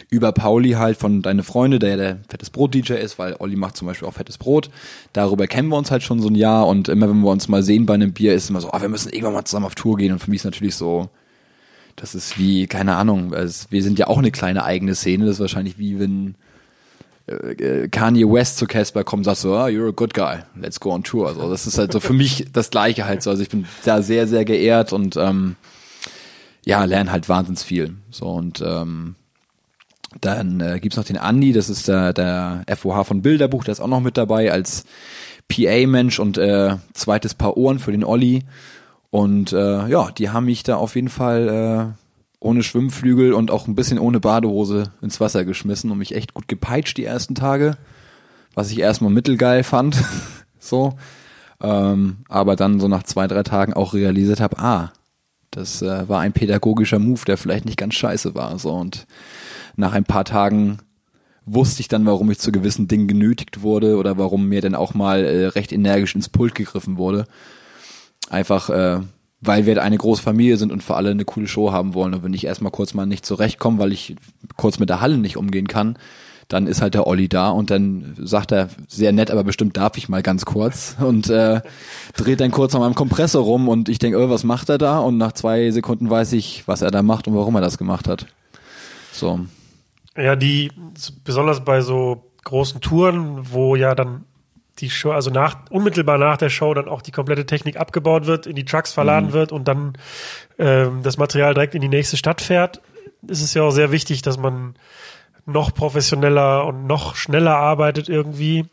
Über Pauli halt von Deine Freunde, der ja der Fettes Brot-DJ ist, weil Olli macht zum Beispiel auch Fettes Brot. Darüber kennen wir uns halt schon so ein Jahr und immer wenn wir uns mal sehen bei einem Bier, ist immer so, ah, wir müssen irgendwann mal zusammen auf Tour gehen und für mich ist natürlich so Das ist wie, keine Ahnung, also wir sind ja auch eine kleine eigene Szene, das ist wahrscheinlich wie wenn Kanye West zu Casper kommt und sagt so, oh, you're a good guy, let's go on tour. Also das ist halt so für mich das Gleiche halt so. Also ich bin da sehr, sehr geehrt und ähm, ja, lerne halt wahnsinnig viel. So und ähm, dann äh, gibt's noch den Andi, das ist der, der FOH von Bilderbuch, der ist auch noch mit dabei als PA-Mensch und äh, zweites Paar Ohren für den Olli. Und äh, ja, die haben mich da auf jeden Fall äh, ohne Schwimmflügel und auch ein bisschen ohne Badehose ins Wasser geschmissen und mich echt gut gepeitscht die ersten Tage, was ich erstmal mittelgeil fand. so. Ähm, aber dann so nach zwei, drei Tagen auch realisiert habe, ah, das äh, war ein pädagogischer Move, der vielleicht nicht ganz scheiße war. So und nach ein paar Tagen wusste ich dann, warum ich zu gewissen Dingen genötigt wurde oder warum mir dann auch mal äh, recht energisch ins Pult gegriffen wurde. Einfach, äh, weil wir eine große Familie sind und für alle eine coole Show haben wollen. Und wenn ich erstmal kurz mal nicht zurechtkomme, weil ich kurz mit der Halle nicht umgehen kann, dann ist halt der Olli da und dann sagt er sehr nett, aber bestimmt darf ich mal ganz kurz und äh, dreht dann kurz an meinem Kompressor rum und ich denke, oh, was macht er da? Und nach zwei Sekunden weiß ich, was er da macht und warum er das gemacht hat. So. Ja, die, besonders bei so großen Touren, wo ja dann die Show, also nach, unmittelbar nach der Show dann auch die komplette Technik abgebaut wird, in die Trucks verladen mhm. wird und dann ähm, das Material direkt in die nächste Stadt fährt, ist es ja auch sehr wichtig, dass man noch professioneller und noch schneller arbeitet irgendwie.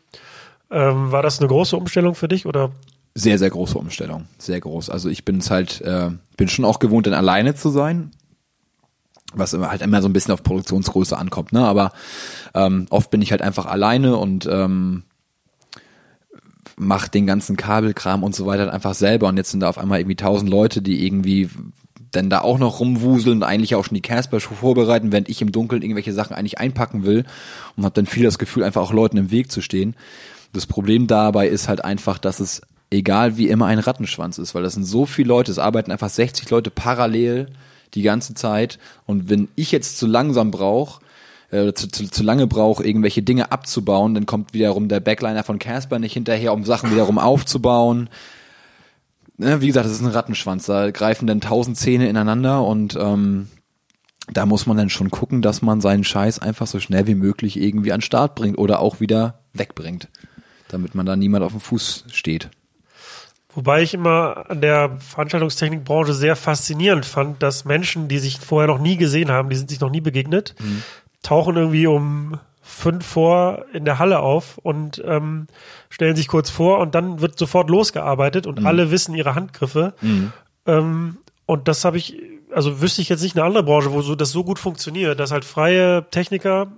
Ähm, war das eine große Umstellung für dich oder? Sehr, sehr große Umstellung. Sehr groß. Also ich bin es halt, äh, bin schon auch gewohnt, dann alleine zu sein was immer halt immer so ein bisschen auf Produktionsgröße ankommt, ne? Aber ähm, oft bin ich halt einfach alleine und ähm, mach den ganzen Kabelkram und so weiter einfach selber und jetzt sind da auf einmal irgendwie tausend Leute, die irgendwie dann da auch noch rumwuseln und eigentlich auch schon die Casper-Show vorbereiten, während ich im Dunkeln irgendwelche Sachen eigentlich einpacken will und habe dann viel das Gefühl, einfach auch Leuten im Weg zu stehen. Das Problem dabei ist halt einfach, dass es egal wie immer ein Rattenschwanz ist, weil das sind so viele Leute, es arbeiten einfach 60 Leute parallel die ganze Zeit. Und wenn ich jetzt zu langsam brauche, äh, zu, zu, zu lange brauche, irgendwelche Dinge abzubauen, dann kommt wiederum der Backliner von Casper nicht hinterher, um Sachen wiederum aufzubauen. Ne, wie gesagt, das ist ein Rattenschwanz. Da greifen dann tausend Zähne ineinander und ähm, da muss man dann schon gucken, dass man seinen Scheiß einfach so schnell wie möglich irgendwie an Start bringt oder auch wieder wegbringt, damit man da niemand auf dem Fuß steht. Wobei ich immer an der Veranstaltungstechnikbranche sehr faszinierend fand, dass Menschen, die sich vorher noch nie gesehen haben, die sind sich noch nie begegnet, mhm. Tauchen irgendwie um fünf vor in der Halle auf und ähm, stellen sich kurz vor und dann wird sofort losgearbeitet und mhm. alle wissen ihre Handgriffe. Mhm. Ähm, und das habe ich, also wüsste ich jetzt nicht eine andere Branche, wo so das so gut funktioniert, dass halt freie Techniker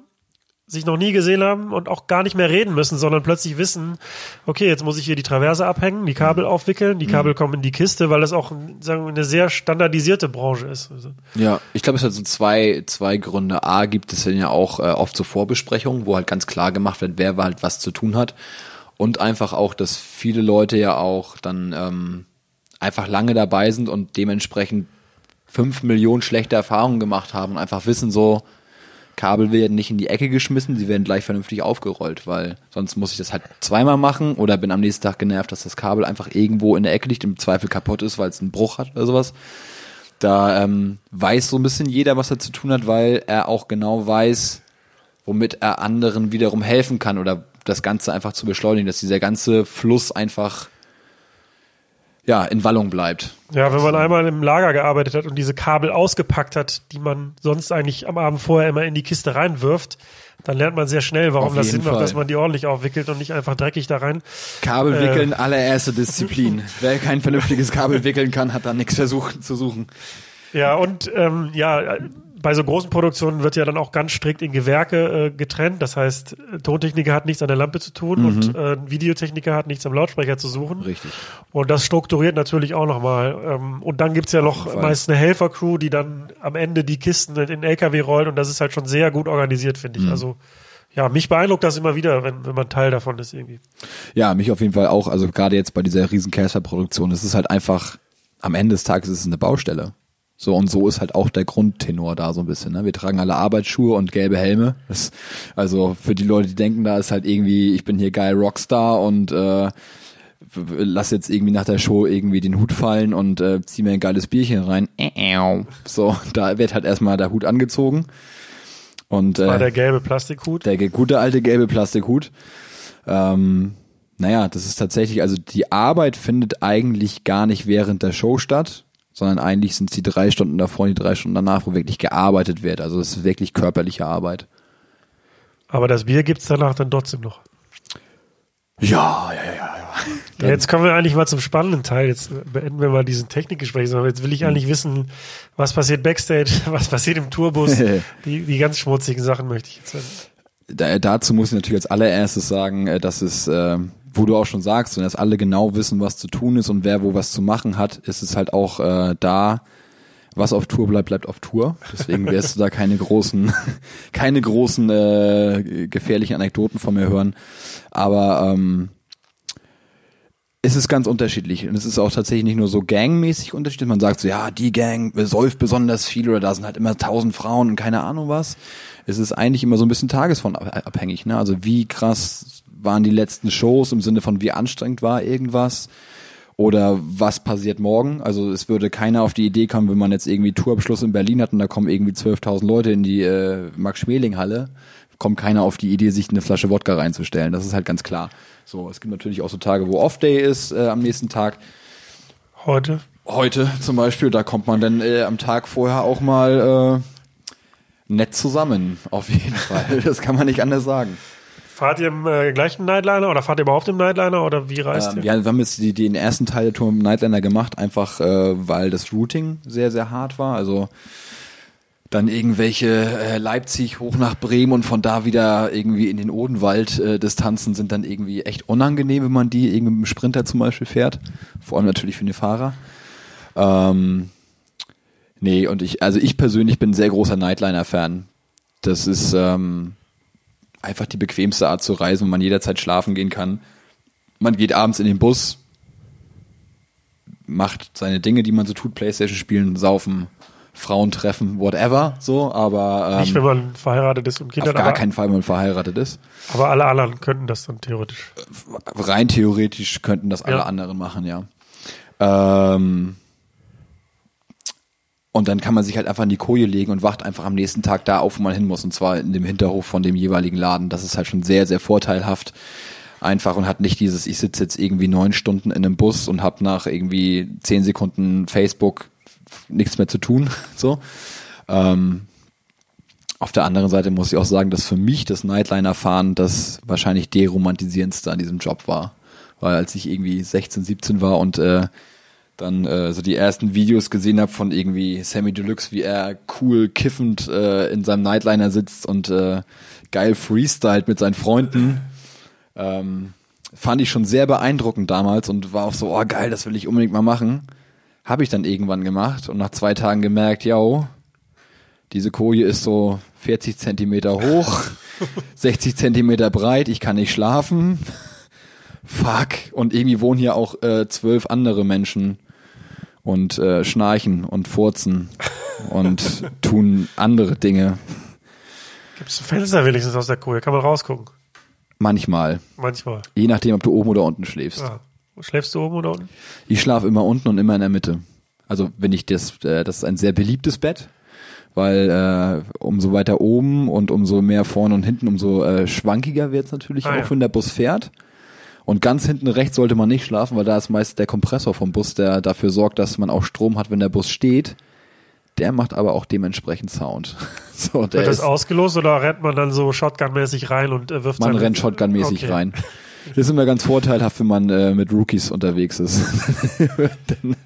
sich noch nie gesehen haben und auch gar nicht mehr reden müssen, sondern plötzlich wissen, okay, jetzt muss ich hier die Traverse abhängen, die Kabel mhm. aufwickeln, die Kabel mhm. kommen in die Kiste, weil das auch sagen wir, eine sehr standardisierte Branche ist. Also. Ja, ich glaube, es hat so zwei, zwei Gründe. A, gibt es ja auch äh, oft so Vorbesprechungen, wo halt ganz klar gemacht wird, wer halt was zu tun hat. Und einfach auch, dass viele Leute ja auch dann ähm, einfach lange dabei sind und dementsprechend fünf Millionen schlechte Erfahrungen gemacht haben und einfach wissen so, Kabel werden nicht in die Ecke geschmissen, sie werden gleich vernünftig aufgerollt, weil sonst muss ich das halt zweimal machen oder bin am nächsten Tag genervt, dass das Kabel einfach irgendwo in der Ecke liegt, im Zweifel kaputt ist, weil es einen Bruch hat oder sowas. Da ähm, weiß so ein bisschen jeder, was er zu tun hat, weil er auch genau weiß, womit er anderen wiederum helfen kann oder das Ganze einfach zu beschleunigen, dass dieser ganze Fluss einfach ja, in Wallung bleibt. Ja, wenn man einmal im Lager gearbeitet hat und diese Kabel ausgepackt hat, die man sonst eigentlich am Abend vorher immer in die Kiste reinwirft, dann lernt man sehr schnell, warum das Sinn macht, dass man die ordentlich aufwickelt und nicht einfach dreckig da rein. Kabel wickeln, äh, allererste Disziplin. Wer kein vernünftiges Kabel wickeln kann, hat da nichts versucht zu suchen. Ja, und ähm, ja, bei so großen Produktionen wird ja dann auch ganz strikt in Gewerke äh, getrennt. Das heißt, Tontechniker hat nichts an der Lampe zu tun mhm. und äh, Videotechniker hat nichts am Lautsprecher zu suchen. Richtig. Und das strukturiert natürlich auch nochmal. Ähm, und dann gibt's ja noch meist eine Helfercrew, die dann am Ende die Kisten in den LKW rollt und das ist halt schon sehr gut organisiert, finde ich. Mhm. Also ja, mich beeindruckt das immer wieder, wenn, wenn man Teil davon ist irgendwie. Ja, mich auf jeden Fall auch. Also gerade jetzt bei dieser riesen Casper-Produktion, es ist halt einfach, am Ende des Tages ist es eine Baustelle. So und so ist halt auch der Grundtenor da so ein bisschen. Ne? Wir tragen alle Arbeitsschuhe und gelbe Helme. Das, also für die Leute, die denken, da ist halt irgendwie, ich bin hier geil Rockstar und äh, lass jetzt irgendwie nach der Show irgendwie den Hut fallen und äh, zieh mir ein geiles Bierchen rein. So, da wird halt erstmal der Hut angezogen. Und, War äh, der gelbe Plastikhut. der gute alte gelbe Plastikhut. Ähm, naja, das ist tatsächlich, also die Arbeit findet eigentlich gar nicht während der Show statt, sondern eigentlich sind es die drei Stunden davor und die drei Stunden danach, wo wirklich gearbeitet wird. Also es ist wirklich körperliche Arbeit. Aber das Bier gibt's danach dann trotzdem noch. Ja, ja, ja, ja. Ja, jetzt kommen wir eigentlich mal zum spannenden Teil. Jetzt beenden wir mal diesen Technikgespräch. Aber jetzt will ich eigentlich wissen, was passiert Backstage, was passiert im Tourbus. die, die ganz schmutzigen Sachen möchte ich jetzt wissen. Da, dazu muss ich natürlich als allererstes sagen, äh, dass es, äh, wo du auch schon sagst, und dass alle genau wissen, was zu tun ist und wer wo was zu machen hat, ist es halt auch äh, da, was auf Tour bleibt, bleibt auf Tour. Deswegen wirst du da keine großen, keine großen äh, gefährlichen Anekdoten von mir hören. Aber ähm, es ist ganz unterschiedlich und es ist auch tatsächlich nicht nur so gangmäßig unterschiedlich. Man sagt so, ja, die Gang säuft besonders viel oder da sind halt immer tausend Frauen und keine Ahnung was. Es ist eigentlich immer so ein bisschen tagesformabhängig. Ne? Also wie krass waren die letzten Shows im Sinne von wie anstrengend war irgendwas oder was passiert morgen. Also es würde keiner auf die Idee kommen, wenn man jetzt irgendwie Tourabschluss in Berlin hat und da kommen irgendwie 12.000 Leute in die äh, Max-Schmeling-Halle, kommt keiner auf die Idee, sich eine Flasche Wodka reinzustellen. Das ist halt ganz klar. So, es gibt natürlich auch so Tage, wo Off-Day ist äh, am nächsten Tag. Heute. Heute zum Beispiel, da kommt man dann äh, am Tag vorher auch mal äh, nett zusammen, auf jeden Fall. Das kann man nicht anders sagen. Fahrt ihr im äh, gleichen Nightliner oder fahrt ihr überhaupt im Nightliner oder wie reist Ähm, ihr? ja, wir haben jetzt die, den ersten Teil der Tour im Nightliner gemacht, einfach äh, weil das Routing sehr, sehr hart war. Also dann irgendwelche äh, Leipzig hoch nach Bremen und von da wieder irgendwie in den Odenwald äh, Distanzen sind dann irgendwie echt unangenehm, wenn man die irgendwie mit dem Sprinter zum Beispiel fährt. Vor allem natürlich für den Fahrer. Ähm, nee, und ich, also ich persönlich bin ein sehr großer Nightliner-Fan. Das ist ähm, einfach die bequemste Art zu reisen, wo man jederzeit schlafen gehen kann. Man geht abends in den Bus, macht seine Dinge, die man so tut, Playstation spielen, saufen, Frauen treffen, whatever, so, aber Nicht, ähm, wenn man verheiratet ist und Kinder auf gar aber, keinen Fall, wenn man verheiratet ist. aber alle anderen könnten das dann theoretisch. Rein theoretisch könnten das alle Ja. anderen machen, ja. Ähm, und dann kann man sich halt einfach in die Koje legen und wacht einfach am nächsten Tag da auf, wo man hin muss. Und zwar in dem Hinterhof von dem jeweiligen Laden. Das ist halt schon sehr, sehr vorteilhaft. Einfach und hat nicht dieses, ich sitze jetzt irgendwie neun Stunden in einem Bus und habe nach irgendwie zehn Sekunden Facebook nichts mehr zu tun. So. Ähm, auf der anderen Seite muss ich auch sagen, dass für mich das Nightliner-Fahren das wahrscheinlich deromantisierendste an diesem Job war. Weil als ich irgendwie 16, 17 war und äh, dann äh, so die ersten Videos gesehen habe von irgendwie Sammy Deluxe, wie er cool kiffend äh, in seinem Nightliner sitzt und äh, geil freestylt mit seinen Freunden, ähm, fand ich schon sehr beeindruckend damals und war auch so, oh geil, das will ich unbedingt mal machen. Habe ich dann irgendwann gemacht und nach zwei Tagen gemerkt, yo, diese Koje ist so 40 Zentimeter hoch, 60 Zentimeter breit, ich kann nicht schlafen. Fuck. Und irgendwie wohnen hier auch äh, zwölf andere Menschen und äh, schnarchen und furzen und tun andere Dinge. Gibt es Fenster wenigstens aus der Koje? Kann man rausgucken? Manchmal. Manchmal. Je nachdem, ob du oben oder unten schläfst. Ja. Schläfst du oben oder unten? Ich schlafe immer unten und immer in der Mitte. Also wenn ich das, äh, das ist ein sehr beliebtes Bett, weil äh, umso weiter oben und umso mehr vorne und hinten, umso äh, schwankiger wird es natürlich Ah, auch, ja. wenn der Bus fährt. Und ganz hinten rechts sollte man nicht schlafen, weil da ist meist der Kompressor vom Bus, der dafür sorgt, dass man auch Strom hat, wenn der Bus steht. Der macht aber auch dementsprechend Sound. so, der Wird das ist, ausgelost oder rennt man dann so Shotgun-mäßig rein und äh, wirft man rennt Shotgun-mäßig Okay. rein. Das ist immer ganz vorteilhaft, wenn man äh, mit Rookies unterwegs ist. Dann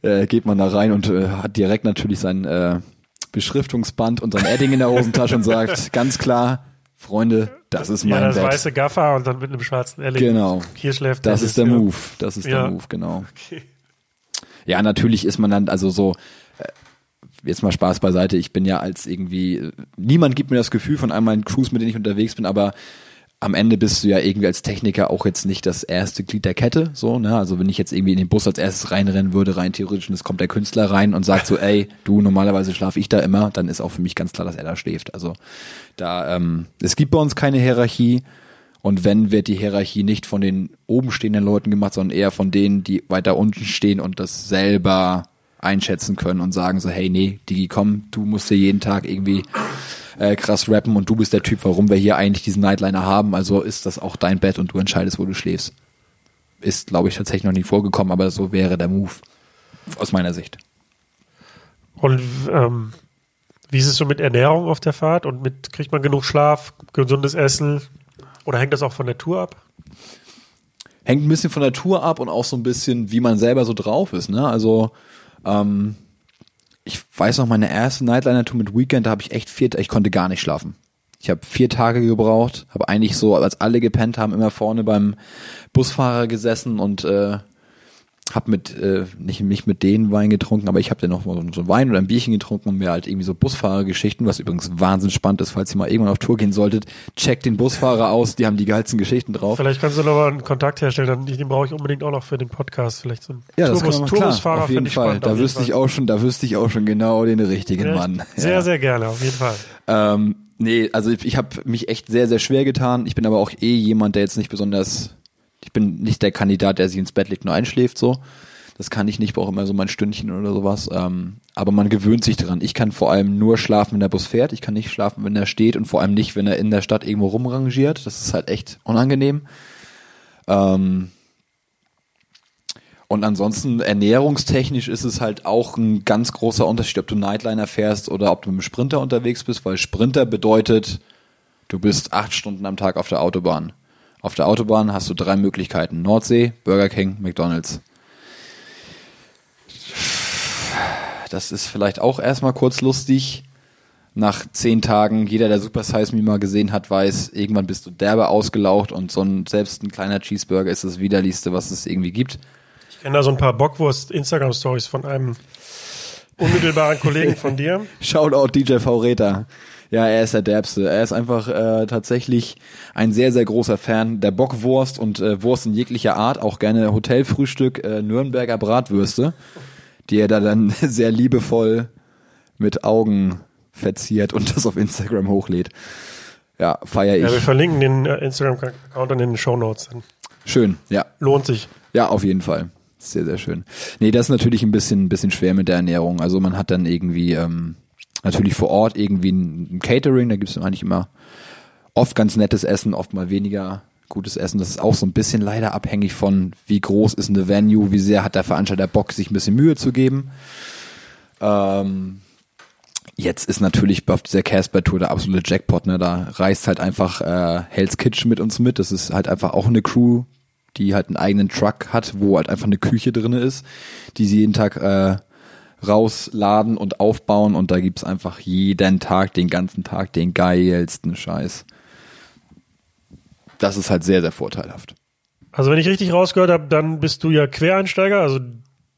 äh, geht man da rein und äh, hat direkt natürlich sein äh, Beschriftungsband und sein Edding in der Hosentasche und sagt ganz klar, Freunde, das ist Ja, mein das Bett. weiße Gaffer und dann mit einem schwarzen Edding. Genau. Hier schläft Das ist der ja. Move. Das ist Ja. der Move, genau. Okay. Ja, natürlich ist man dann, also so, äh, jetzt mal Spaß beiseite, ich bin ja als irgendwie, äh, niemand gibt mir das Gefühl von all meinen Crews, mit denen ich unterwegs bin, aber am Ende bist du ja irgendwie als Techniker auch jetzt nicht das erste Glied der Kette, so, ne? Also wenn ich jetzt irgendwie in den Bus als erstes reinrennen würde, rein theoretisch, und es kommt der Künstler rein und sagt so, ey, du, normalerweise schlafe ich da immer, dann ist auch für mich ganz klar, dass er da schläft. Also da, ähm, es gibt bei uns keine Hierarchie Und wenn, wird die Hierarchie nicht von den oben stehenden Leuten gemacht, sondern eher von denen, die weiter unten stehen und das selber einschätzen können und sagen so, hey, nee, Digi, komm, du musst dir jeden Tag irgendwie äh, krass rappen und du bist der Typ, warum wir hier eigentlich diesen Nightliner haben. Also ist das auch dein Bett und du entscheidest, wo du schläfst. Ist, glaube ich, tatsächlich noch nie vorgekommen, aber so wäre der Move. Aus meiner Sicht. Und ähm, wie ist es so mit Ernährung auf der Fahrt und mit kriegt man genug Schlaf, gesundes Essen oder hängt das auch von der Tour ab? Hängt ein bisschen von der Tour ab und auch so ein bisschen, wie man selber so drauf ist. Ne? Also ähm, weiß noch, meine erste Nightliner-Tour mit Weekend, da habe ich echt vier, ich konnte gar nicht schlafen. Ich habe vier Tage gebraucht, habe eigentlich so, als alle gepennt haben, immer vorne beim Busfahrer gesessen und äh, habe mit äh, nicht nicht mit denen Wein getrunken, aber ich habe dann noch mal so Wein oder ein Bierchen getrunken und mir halt irgendwie so Busfahrergeschichten, was übrigens wahnsinnig spannend ist, falls ihr mal irgendwann auf Tour gehen solltet, checkt den Busfahrer aus, die haben die geilsten Geschichten drauf. Vielleicht kannst du noch mal einen Kontakt herstellen, dann, den brauche ich unbedingt auch noch für den Podcast, vielleicht so ein Ja, das Tourbus, klar, Tourbusfahrer auf jeden Fall. spannend, Da wüsste ich auch schon, da wüsste ich auch schon genau den richtigen Echt? Mann. Sehr, ja. sehr gerne, auf jeden Fall. Ähm, nee, also ich, ich habe mich echt sehr, sehr schwer getan. Ich bin aber auch eh jemand, der jetzt nicht besonders, ich bin nicht der Kandidat, der sich ins Bett legt, nur einschläft so. Das kann ich nicht, brauche immer so mein Stündchen oder sowas. Ähm, aber man gewöhnt sich dran. Ich kann vor allem nur schlafen, wenn der Bus fährt. Ich kann nicht schlafen, wenn er steht und vor allem nicht, wenn er in der Stadt irgendwo rumrangiert. Das ist halt echt unangenehm. Ähm, und ansonsten ernährungstechnisch ist es halt auch ein ganz großer Unterschied, ob du Nightliner fährst oder ob du mit dem Sprinter unterwegs bist, weil Sprinter bedeutet, du bist acht Stunden am Tag auf der Autobahn. Auf der Autobahn hast du drei Möglichkeiten. Nordsee, Burger King, McDonalds. Das ist vielleicht auch erstmal kurz lustig. Nach zehn Tagen, jeder, der Super Size Me mal gesehen hat, weiß, irgendwann bist du derbe ausgelaucht und so ein, selbst ein kleiner Cheeseburger ist das widerlichste, was es irgendwie gibt. Ich kenne da so ein paar Bockwurst-Instagram-Stories von einem unmittelbaren Kollegen von dir. Shoutout DJ V Reta. Ja, er ist der Derbste. Er ist einfach äh, tatsächlich ein sehr, sehr großer Fan der Bockwurst und äh, Wurst in jeglicher Art. Auch gerne Hotelfrühstück, äh, Nürnberger Bratwürste, die er da dann sehr liebevoll mit Augen verziert und das auf Instagram hochlädt. Ja, feier ich. Ja, wir verlinken den äh, Instagram-Account in den Show Notes. Schön, ja. Lohnt sich. Ja, auf jeden Fall. Sehr, sehr schön. Nee, das ist natürlich ein bisschen, ein bisschen schwer mit der Ernährung. Also man hat dann irgendwie ähm, natürlich vor Ort irgendwie ein, Catering, da gibt's dann eigentlich immer oft ganz nettes Essen, oft mal weniger gutes Essen. Das ist auch so ein bisschen leider abhängig von, wie groß ist eine Venue, wie sehr hat der Veranstalter Bock, sich ein bisschen Mühe zu geben. Ähm, jetzt ist natürlich auf dieser Casper-Tour der absolute Jackpot, ne? Da reist halt einfach äh, Hell's Kitchen mit uns mit. Das ist halt einfach auch eine Crew, die halt einen eigenen Truck hat, wo halt einfach eine Küche drinne ist, die sie jeden Tag äh, rausladen und aufbauen und da gibt's einfach jeden Tag, den ganzen Tag, den geilsten Scheiß. Das ist halt sehr, sehr vorteilhaft. Also wenn ich richtig rausgehört habe, dann bist du ja Quereinsteiger. Also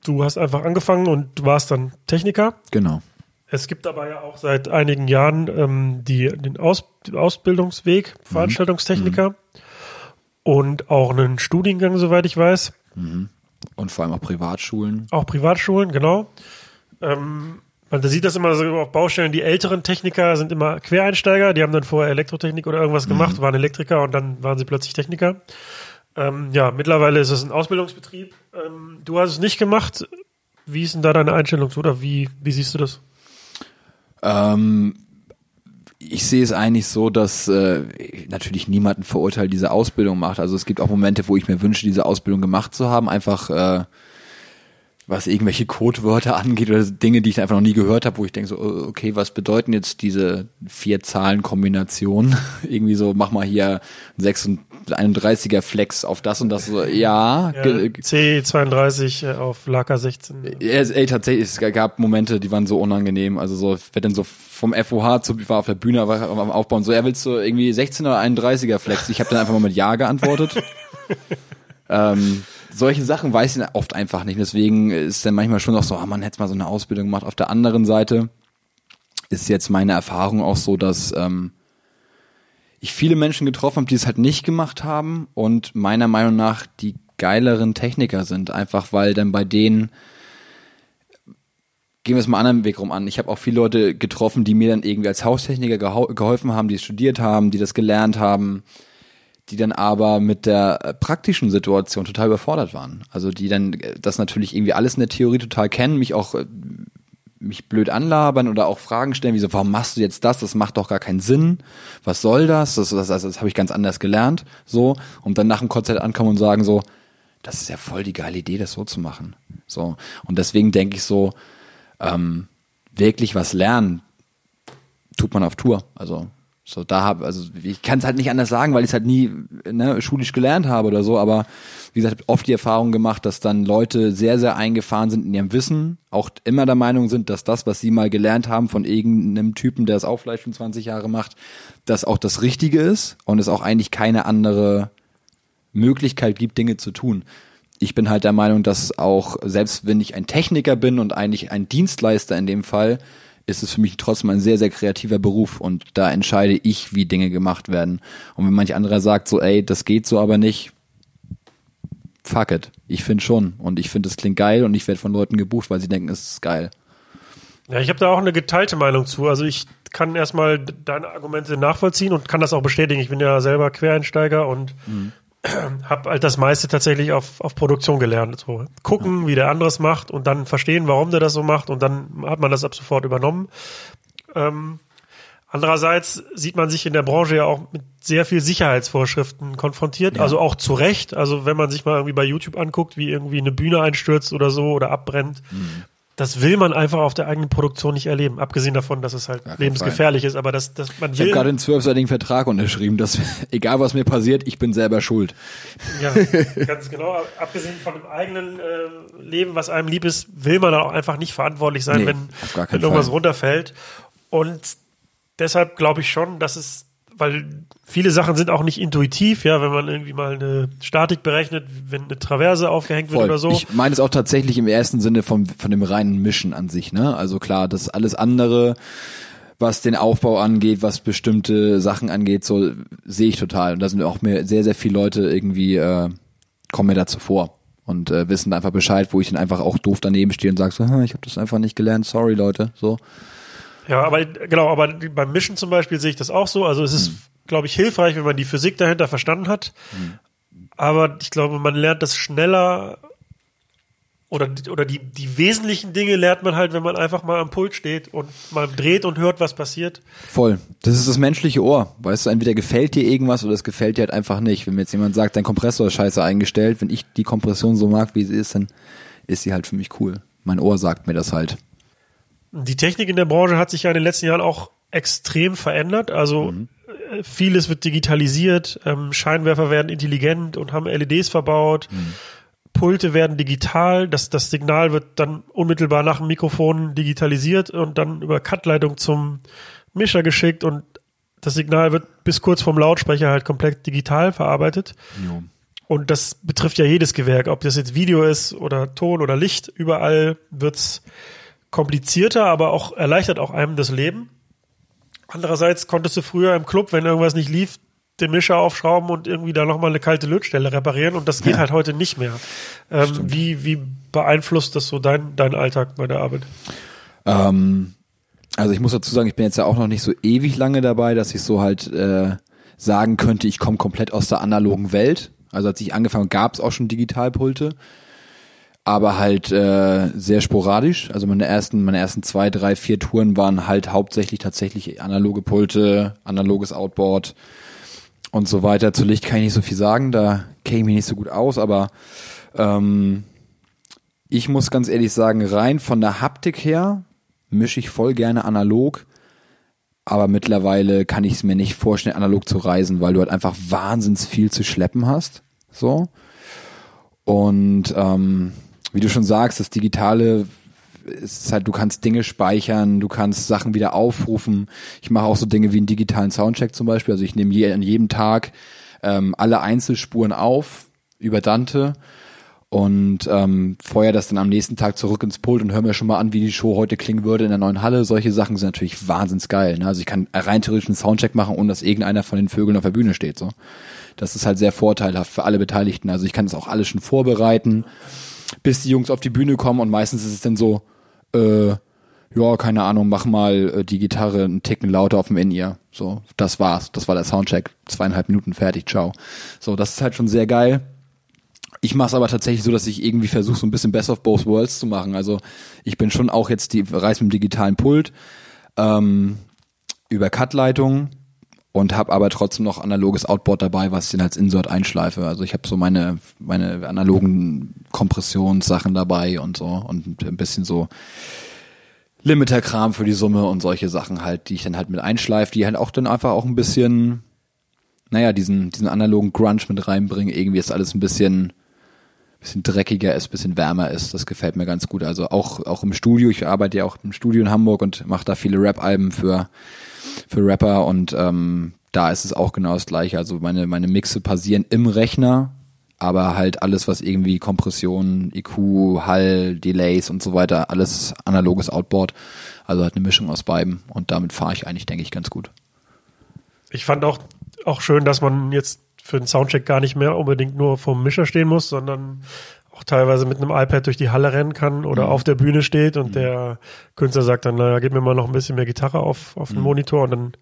du hast einfach angefangen und warst dann Techniker. Genau. Es gibt aber ja auch seit einigen Jahren ähm, die, den Aus, Ausbildungsweg, Veranstaltungstechniker und auch einen Studiengang, soweit ich weiß. Und vor allem auch Privatschulen. Auch Privatschulen, genau. Ähm, man sieht das immer so auf Baustellen, die älteren Techniker sind immer Quereinsteiger, die haben dann vorher Elektrotechnik oder irgendwas gemacht, waren Elektriker und dann waren sie plötzlich Techniker. Ähm, ja, mittlerweile ist es ein Ausbildungsbetrieb. Ähm, du hast es nicht gemacht. Wie ist denn da deine Einstellung zu oder wie, wie siehst du das? Ähm, ich sehe es eigentlich so, dass äh, natürlich niemanden verurteilt, diese Ausbildung macht. Also es gibt auch Momente, wo ich mir wünsche, diese Ausbildung gemacht zu haben, einfach äh, was irgendwelche Codewörter angeht oder Dinge, die ich einfach noch nie gehört habe, wo ich denke so, oh, okay, was bedeuten jetzt diese vier Zahlen Kombinationen? Irgendwie so, mach mal hier ein 31er Flex auf das und das. So, ja, Ja, ge- C32 äh, auf Laka 16. ja, ey, tatsächlich, es gab Momente, die waren so unangenehm. Also so, wer denn so vom FOH zu, ich war auf der Bühne, war am Aufbauen, so, er willst du irgendwie 16 oder 31er Flex? Ich habe dann einfach mal mit Ja geantwortet. ähm, solche Sachen weiß ich oft einfach nicht. Deswegen ist dann manchmal schon noch so, ah, man hätte mal so eine Ausbildung gemacht. Auf der anderen Seite ist jetzt meine Erfahrung auch so, dass ähm, ich viele Menschen getroffen habe, die es halt nicht gemacht haben und meiner Meinung nach die geileren Techniker sind. Einfach weil dann bei denen gehen wir es mal anderen Weg rum an. Ich habe auch viele Leute getroffen, die mir dann irgendwie als Haustechniker geholfen haben, die studiert haben, die das gelernt haben, die dann aber mit der äh, praktischen Situation total überfordert waren. Also die dann äh, das natürlich irgendwie alles in der Theorie total kennen, mich auch äh, mich blöd anlabern oder auch Fragen stellen, wie so, warum machst du jetzt das? Das macht doch gar keinen Sinn. Was soll das? Das, das, das, das habe ich ganz anders gelernt. So. Und dann nach dem Konzert ankommen und sagen so, das ist ja voll die geile Idee, das so zu machen. So. Und deswegen denke ich so, ähm, wirklich was lernen, tut man auf Tour. Also so da habe, also ich kann es halt nicht anders sagen, weil ich es halt nie ne, schulisch gelernt habe oder so, aber wie gesagt, oft die Erfahrung gemacht, dass dann Leute sehr, sehr eingefahren sind in ihrem Wissen, auch immer der Meinung sind, dass das, was sie mal gelernt haben von irgendeinem Typen, der es auch vielleicht schon 20 Jahre macht, dass auch das Richtige ist und es auch eigentlich keine andere Möglichkeit gibt, Dinge zu tun. Ich bin halt der Meinung, dass auch, selbst wenn ich ein Techniker bin und eigentlich ein Dienstleister in dem Fall, ist es für mich trotzdem ein sehr, sehr kreativer Beruf und da entscheide ich, wie Dinge gemacht werden. Und wenn manch anderer sagt so, ey, das geht so aber nicht, fuck it. Ich finde schon und ich finde, es klingt geil und ich werde von Leuten gebucht, weil sie denken, es ist geil. Ja, ich habe da auch eine geteilte Meinung zu. Also ich kann erstmal deine Argumente nachvollziehen und kann das auch bestätigen. Ich bin ja selber Quereinsteiger und mhm. habe halt das meiste tatsächlich auf, auf Produktion gelernt. So gucken, ja. wie der andere es macht und dann verstehen, warum der das so macht und dann hat man das ab sofort übernommen. Ähm, andererseits sieht man sich in der Branche ja auch mit sehr viel Sicherheitsvorschriften konfrontiert, ja. also auch zu Recht. Also wenn man sich mal irgendwie bei YouTube anguckt, wie irgendwie eine Bühne einstürzt oder so oder abbrennt, mhm das will man einfach auf der eigenen Produktion nicht erleben. Abgesehen davon, dass es halt ja, lebensgefährlich ist, aber das, das man Ich habe gerade einen zwölfseitigen Vertrag unterschrieben, dass egal was mir passiert, ich bin selber schuld. Ja, ganz genau. Abgesehen von dem eigenen äh, Leben, was einem lieb ist, will man auch einfach nicht verantwortlich sein, nee, wenn, wenn irgendwas runterfällt. Und deshalb glaube ich schon, dass es weil viele Sachen sind auch nicht intuitiv, ja, wenn man irgendwie mal eine Statik berechnet, wenn eine Traverse aufgehängt Voll. wird oder so. Ich meine es auch tatsächlich im ersten Sinne von, von dem reinen Mischen an sich, ne? Also klar, das alles andere, was den Aufbau angeht, was bestimmte Sachen angeht, so sehe ich total. Und da sind auch mir sehr, sehr viele Leute irgendwie, äh, kommen mir dazu vor und äh, wissen einfach Bescheid, wo ich dann einfach auch doof daneben stehe und sage so, ich habe das einfach nicht gelernt, sorry Leute, so. Ja, aber genau, aber beim Mischen zum Beispiel sehe ich das auch so. Also es ist, hm. glaube ich, hilfreich, wenn man die Physik dahinter verstanden hat. Hm. Aber ich glaube, man lernt das schneller oder, oder die, die wesentlichen Dinge lernt man halt, wenn man einfach mal am Pult steht und mal dreht und hört, was passiert. Voll. Das ist das menschliche Ohr. Weißt du, entweder gefällt dir irgendwas oder es gefällt dir halt einfach nicht. Wenn mir jetzt jemand sagt, dein Kompressor ist scheiße eingestellt, wenn ich die Kompression so mag, wie sie ist, dann ist sie halt für mich cool. Mein Ohr sagt mir das halt. Die Technik in der Branche hat sich ja in den letzten Jahren auch extrem verändert. Also mhm. Äh, vieles wird digitalisiert, ähm, Scheinwerfer werden intelligent und haben LEDs verbaut. Mhm. Pulte werden digital, das, das Signal wird dann unmittelbar nach dem Mikrofon digitalisiert und dann über Cutleitung zum Mischer geschickt und das Signal wird bis kurz vom Lautsprecher halt komplett digital verarbeitet. Jo. Und das betrifft ja jedes Gewerk, ob das jetzt Video ist oder Ton oder Licht, überall wird's komplizierter, aber auch erleichtert auch einem das Leben. Andererseits konntest du früher im Club, wenn irgendwas nicht lief, den Mischer aufschrauben und irgendwie da nochmal eine kalte Lötstelle reparieren und das geht ja. halt heute nicht mehr. Ähm, wie, wie beeinflusst das so dein, dein Alltag bei der Arbeit? Ähm, also ich muss dazu sagen, ich bin jetzt ja auch noch nicht so ewig lange dabei, dass ich so halt äh, sagen könnte, ich komme komplett aus der analogen Welt. Also als ich angefangen gab es auch schon Digitalpulte aber halt äh, sehr sporadisch. Also meine ersten, meine ersten zwei, drei, vier Touren waren halt hauptsächlich tatsächlich analoge Pulte, analoges Outboard und so weiter. Zu Licht kann ich nicht so viel sagen, da kenne ich mich nicht so gut aus, aber ähm, ich muss ganz ehrlich sagen, rein von der Haptik her mische ich voll gerne analog, aber mittlerweile kann ich es mir nicht vorstellen, analog zu reisen, weil du halt einfach wahnsinns viel zu schleppen hast. So. Und ähm, wie du schon sagst, das Digitale ist halt, du kannst Dinge speichern, du kannst Sachen wieder aufrufen. Ich mache auch so Dinge wie einen digitalen Soundcheck zum Beispiel. Also ich nehme je, an jedem Tag ähm, alle Einzelspuren auf über Dante und ähm, feuer das dann am nächsten Tag zurück ins Pult und höre mir schon mal an, wie die Show heute klingen würde in der neuen Halle. Solche Sachen sind natürlich wahnsinns geil. Ne? Also ich kann rein theoretisch einen Soundcheck machen, ohne dass irgendeiner von den Vögeln auf der Bühne steht. So, Das ist halt sehr vorteilhaft für alle Beteiligten. Also ich kann das auch alles schon vorbereiten bis die Jungs auf die Bühne kommen und meistens ist es dann so, äh, ja, keine Ahnung, mach mal äh, die Gitarre einen Ticken lauter auf dem In-Ear. So, das war's. Das war der Soundcheck. Zweieinhalb Minuten fertig, ciao. So, das ist halt schon sehr geil. Ich mache es aber tatsächlich so, dass ich irgendwie versuche, so ein bisschen Best of Both Worlds zu machen. Also ich bin schon auch jetzt die Reis mit dem digitalen Pult ähm, über Cut-Leitung und habe aber trotzdem noch analoges Outboard dabei, was ich dann als Insert einschleife. Also ich habe so meine meine analogen Kompressionssachen dabei und so und ein bisschen so Limiter-Kram für die Summe und solche Sachen halt, die ich dann halt mit einschleife, die halt auch dann einfach auch ein bisschen, naja, diesen, diesen analogen Grunge mit reinbringen. Irgendwie ist alles ein bisschen, bisschen dreckiger ist, bisschen wärmer ist. Das gefällt mir ganz gut. Also auch, auch im Studio. Ich arbeite ja auch im Studio in Hamburg und mache da viele Rap-Alben für, für Rapper und ähm, da ist es auch genau das gleiche. Also meine, meine Mixe passieren im Rechner, aber halt alles, was irgendwie Kompression, IQ, Hall, Delays und so weiter, alles analoges Outboard. Also halt eine Mischung aus beiden und damit fahre ich eigentlich, denke ich, ganz gut. Ich fand auch, auch schön, dass man jetzt für den Soundcheck gar nicht mehr unbedingt nur vorm Mischer stehen muss, sondern auch teilweise mit einem iPad durch die Halle rennen kann oder mhm. auf der Bühne steht und mhm. der Künstler sagt dann, naja, gib mir mal noch ein bisschen mehr Gitarre auf, auf den mhm. Monitor und dann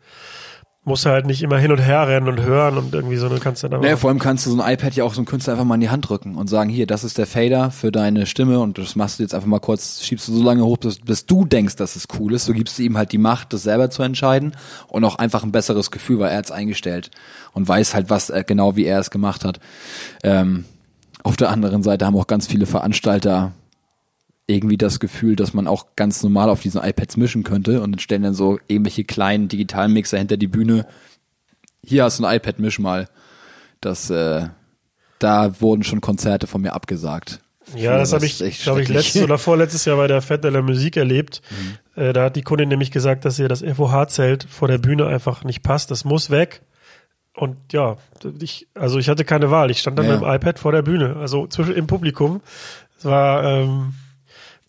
musst du halt nicht immer hin und her rennen und hören und irgendwie so, du kannst dann aber. Naja, vor allem kannst du so ein iPad ja auch so einem Künstler einfach mal in die Hand drücken und sagen, hier, das ist der Fader für deine Stimme und das machst du jetzt einfach mal kurz, schiebst du so lange hoch, bis, bis du denkst, dass es cool ist. So gibst du ihm halt die Macht, das selber zu entscheiden und auch einfach ein besseres Gefühl, weil er es eingestellt und weiß halt, was äh, genau wie er es gemacht hat. Ähm, auf der anderen Seite haben auch ganz viele Veranstalter irgendwie das Gefühl, dass man auch ganz normal auf diesen iPads mischen könnte und stellen dann so irgendwelche kleinen digitalen Mixer hinter die Bühne. Hier hast du ein iPad, misch mal. Das, äh, da wurden schon Konzerte von mir abgesagt. Ja, das habe ich, glaube ich, letztes oder vorletztes Jahr bei der Fête de la Musik erlebt. Mhm. Äh, da hat die Kundin nämlich gesagt, dass ihr das FOH-Zelt vor der Bühne einfach nicht passt. Das muss weg. Und ja, ich, also ich hatte keine Wahl. Ich stand dann ja. mit dem iPad vor der Bühne, also zwischen im Publikum. Es war ähm,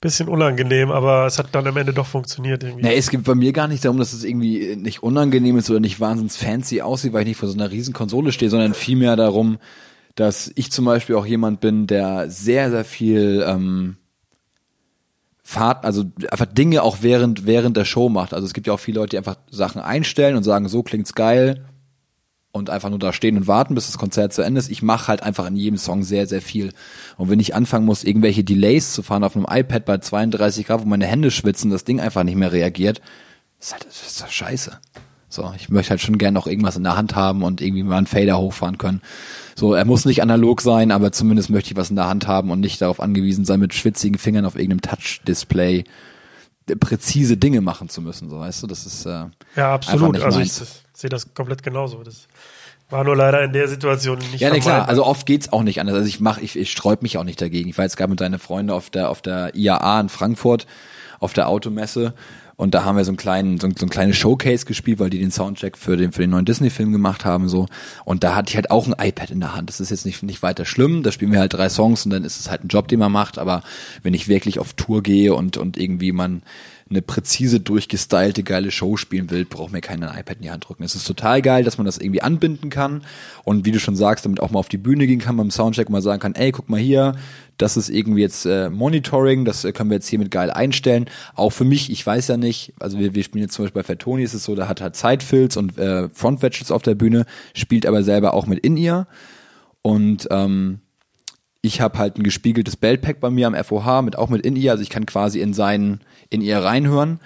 bisschen unangenehm, aber es hat dann am Ende doch funktioniert irgendwie. Nee, es geht bei mir gar nicht darum, dass es irgendwie nicht unangenehm ist oder nicht wahnsinnig fancy aussieht, weil ich nicht vor so einer riesen Konsole stehe, sondern vielmehr darum, dass ich zum Beispiel auch jemand bin, der sehr, sehr viel ähm, Fahrt, also einfach Dinge auch während, während der Show macht. Also es gibt ja auch viele Leute, die einfach Sachen einstellen und sagen, so klingt's geil, und einfach nur da stehen und warten, bis das Konzert zu Ende ist. Ich mache halt einfach in jedem Song sehr, sehr viel. Und wenn ich anfangen muss, irgendwelche Delays zu fahren auf einem iPad bei 32 Grad, wo meine Hände schwitzen, das Ding einfach nicht mehr reagiert, ist halt das ist doch scheiße. So, ich möchte halt schon gern noch irgendwas in der Hand haben und irgendwie mal einen Fader hochfahren können. So, er muss nicht analog sein, aber zumindest möchte ich was in der Hand haben und nicht darauf angewiesen sein, mit schwitzigen Fingern auf irgendeinem Touch-Display präzise Dinge machen zu müssen. So, weißt du, das ist äh, ja absolut. also ich sehe das komplett genauso. Das war nur leider in der Situation nicht. Ja, nee, klar. Also oft geht's auch nicht anders. Also ich mache, ich, ich sträub mich auch nicht dagegen. Ich war jetzt gerade mit deinen Freunden auf der auf der IAA in Frankfurt auf der Automesse und da haben wir so einen kleinen, so ein, so ein kleines Showcase gespielt, weil die den Soundcheck für den, für den neuen Disney-Film gemacht haben, so. Und da hatte ich halt auch ein iPad in der Hand. Das ist jetzt nicht, nicht weiter schlimm. Da spielen wir halt drei Songs und dann ist es halt ein Job, den man macht. Aber wenn ich wirklich auf Tour gehe und, und irgendwie man, eine präzise, durchgestylte, geile Show spielen will, braucht mir keinen iPad in die Hand drücken. Es ist total geil, dass man das irgendwie anbinden kann und wie du schon sagst, damit auch mal auf die Bühne gehen kann beim Soundcheck und mal sagen kann, ey, guck mal hier, das ist irgendwie jetzt äh, Monitoring, das äh, können wir jetzt hiermit geil einstellen. Auch für mich, ich weiß ja nicht, also wir, wir spielen jetzt zum Beispiel bei Fatoni, ist es so, da hat halt Sidefills und äh, Front Wedges auf der Bühne, spielt aber selber auch mit In-Ear und ähm, ich habe halt ein gespiegeltes Beltpack bei mir am FOH mit auch mit In-Ear, also ich kann quasi in seinen in ihr reinhören,